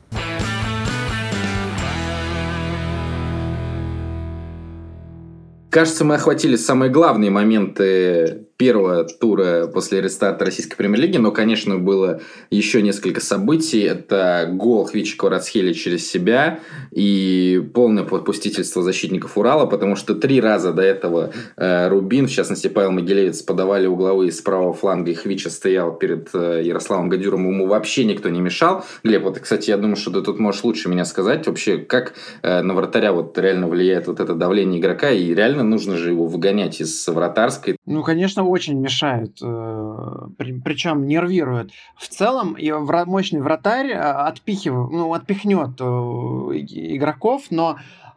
Кажется, мы охватили самые главные моменты первого тура после рестарта российской премьер-лиги, но, конечно, было еще несколько событий. Это гол Хвича Кварацхеля через себя и полное подпустительство защитников Урала, потому что три раза до этого э, Рубин, в частности Павел Могилевец, подавали угловые с правого фланга, и Хвича стоял перед э, Ярославом Гадюром, ему вообще никто не мешал. Глеб, вот, кстати, я думаю, что ты тут можешь лучше меня сказать вообще, как э, на вратаря вот реально влияет вот это давление игрока, и реально нужно же его выгонять из вратарской. Ну, конечно, очень мешают, э, причем нервируют. В целом, мощный вратарь э, отпихивает, ну, отпихнет э, игроков, но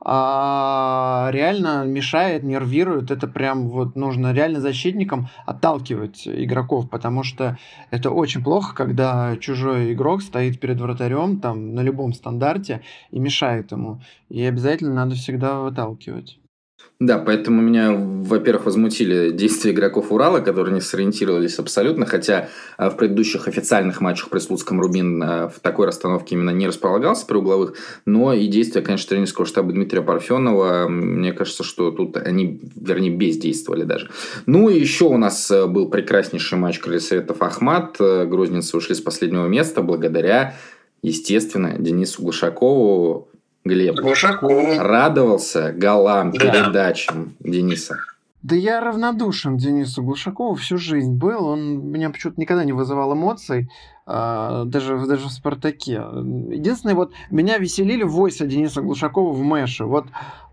а реально мешает, нервирует. Это прям вот нужно реально защитникам отталкивать игроков, потому что это очень плохо, когда чужой игрок стоит перед вратарем там на любом стандарте и мешает ему. И обязательно надо всегда выталкивать. Да, поэтому меня, во-первых, возмутили действия игроков Урала, которые не сориентировались абсолютно, хотя а, в предыдущих официальных матчах при Слуцком Рубин а, в такой расстановке именно не располагался при угловых, но и действия, конечно, тренерского штаба Дмитрия Парфенова, мне кажется, что тут они, вернее, бездействовали даже. Ну и еще у нас а, был прекраснейший матч Крылья Советов Ахмат, грозненцы ушли с последнего места благодаря естественно, Денису Глушакову, Глеб Глушаков. радовался голам, да. передачам Дениса? Да я равнодушен Денису Глушакову всю жизнь был. Он меня почему-то никогда не вызывал эмоций, а, даже, даже в «Спартаке». Единственное, вот меня веселили войса Дениса Глушакова в Мэше. Вот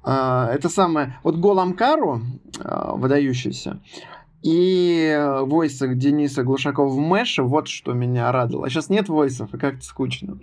а, это самое... Вот гол Амкару, а, выдающийся, и войсах Дениса Глушакова в Мэше, вот что меня радовало. А сейчас нет войсов, и как-то скучно.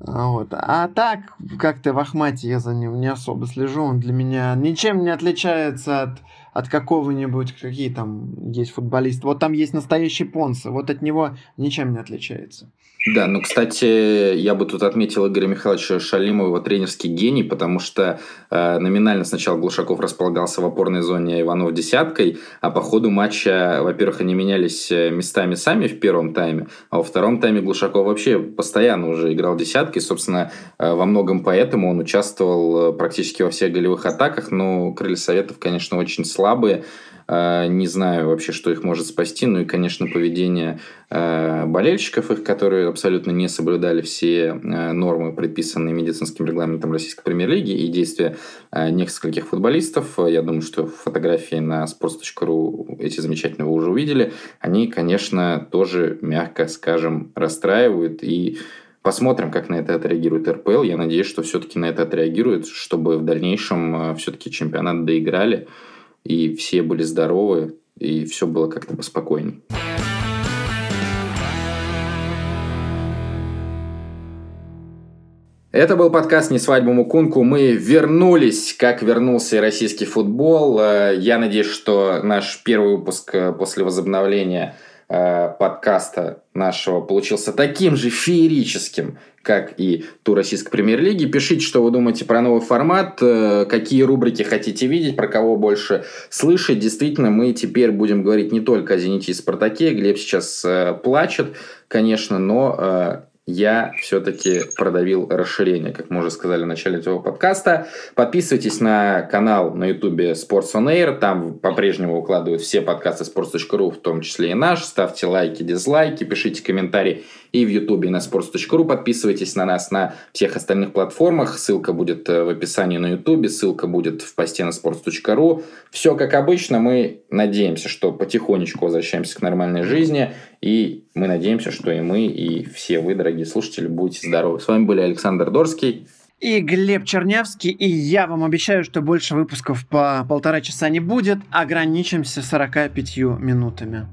Вот. А так, как-то в Ахмате я за ним не особо слежу. Он для меня ничем не отличается от, от какого-нибудь, какие там есть футболисты. Вот там есть настоящий Понса, вот от него ничем не отличается. Да, ну, кстати, я бы тут отметил Игоря Михайловича Шалимова, его тренерский гений, потому что э, номинально сначала Глушаков располагался в опорной зоне Иванов десяткой, а по ходу матча, во-первых, они менялись э, местами сами в первом тайме, а во втором тайме Глушаков вообще постоянно уже играл десяткой, собственно, э, во многом поэтому он участвовал э, практически во всех голевых атаках, но крылья Советов, конечно, очень слабые, Э, не знаю вообще, что их может спасти. Ну и, конечно, поведение э, болельщиков их, которые абсолютно не соблюдали все э, нормы, предписанные медицинским регламентом Российской премьер-лиги, и действия нескольких футболистов. Я думаю, что фотографии на sports.ru эти замечательные вы уже увидели. Они, конечно, тоже, мягко скажем, расстраивают и Посмотрим, как на это отреагирует РПЛ. Я надеюсь, что все-таки на это отреагирует, чтобы в дальнейшем все-таки чемпионат доиграли и все были здоровы, и все было как-то поспокойней. Это был подкаст «Не свадьбу Мукунку». Мы вернулись, как вернулся и российский футбол. Э, я надеюсь, что наш первый выпуск э, после возобновления – подкаста нашего получился таким же феерическим, как и тур российской премьер-лиги. Пишите, что вы думаете про новый формат, э, какие рубрики хотите видеть, про кого больше слышать. Действительно, мы теперь будем говорить не только о «Зените» и «Спартаке». Глеб сейчас э, плачет, конечно, но я все-таки продавил расширение, как мы уже сказали в начале этого подкаста. Подписывайтесь на канал на ютубе Sports on Air, там по-прежнему укладывают все подкасты sports.ru, в том числе и наш. Ставьте лайки, дизлайки, пишите комментарии и в ютубе, и на sports.ru. Подписывайтесь на нас на всех остальных платформах. Ссылка будет э, в описании на ютубе, ссылка будет в посте на sports.ru. Все как обычно, мы надеемся, что потихонечку возвращаемся к нормальной жизни, и мы надеемся, что и мы, и все вы, дорогие слушатели, будете здоровы. С вами были Александр Дорский. И Глеб Чернявский, и я вам обещаю, что больше выпусков по полтора часа не будет, ограничимся 45 минутами.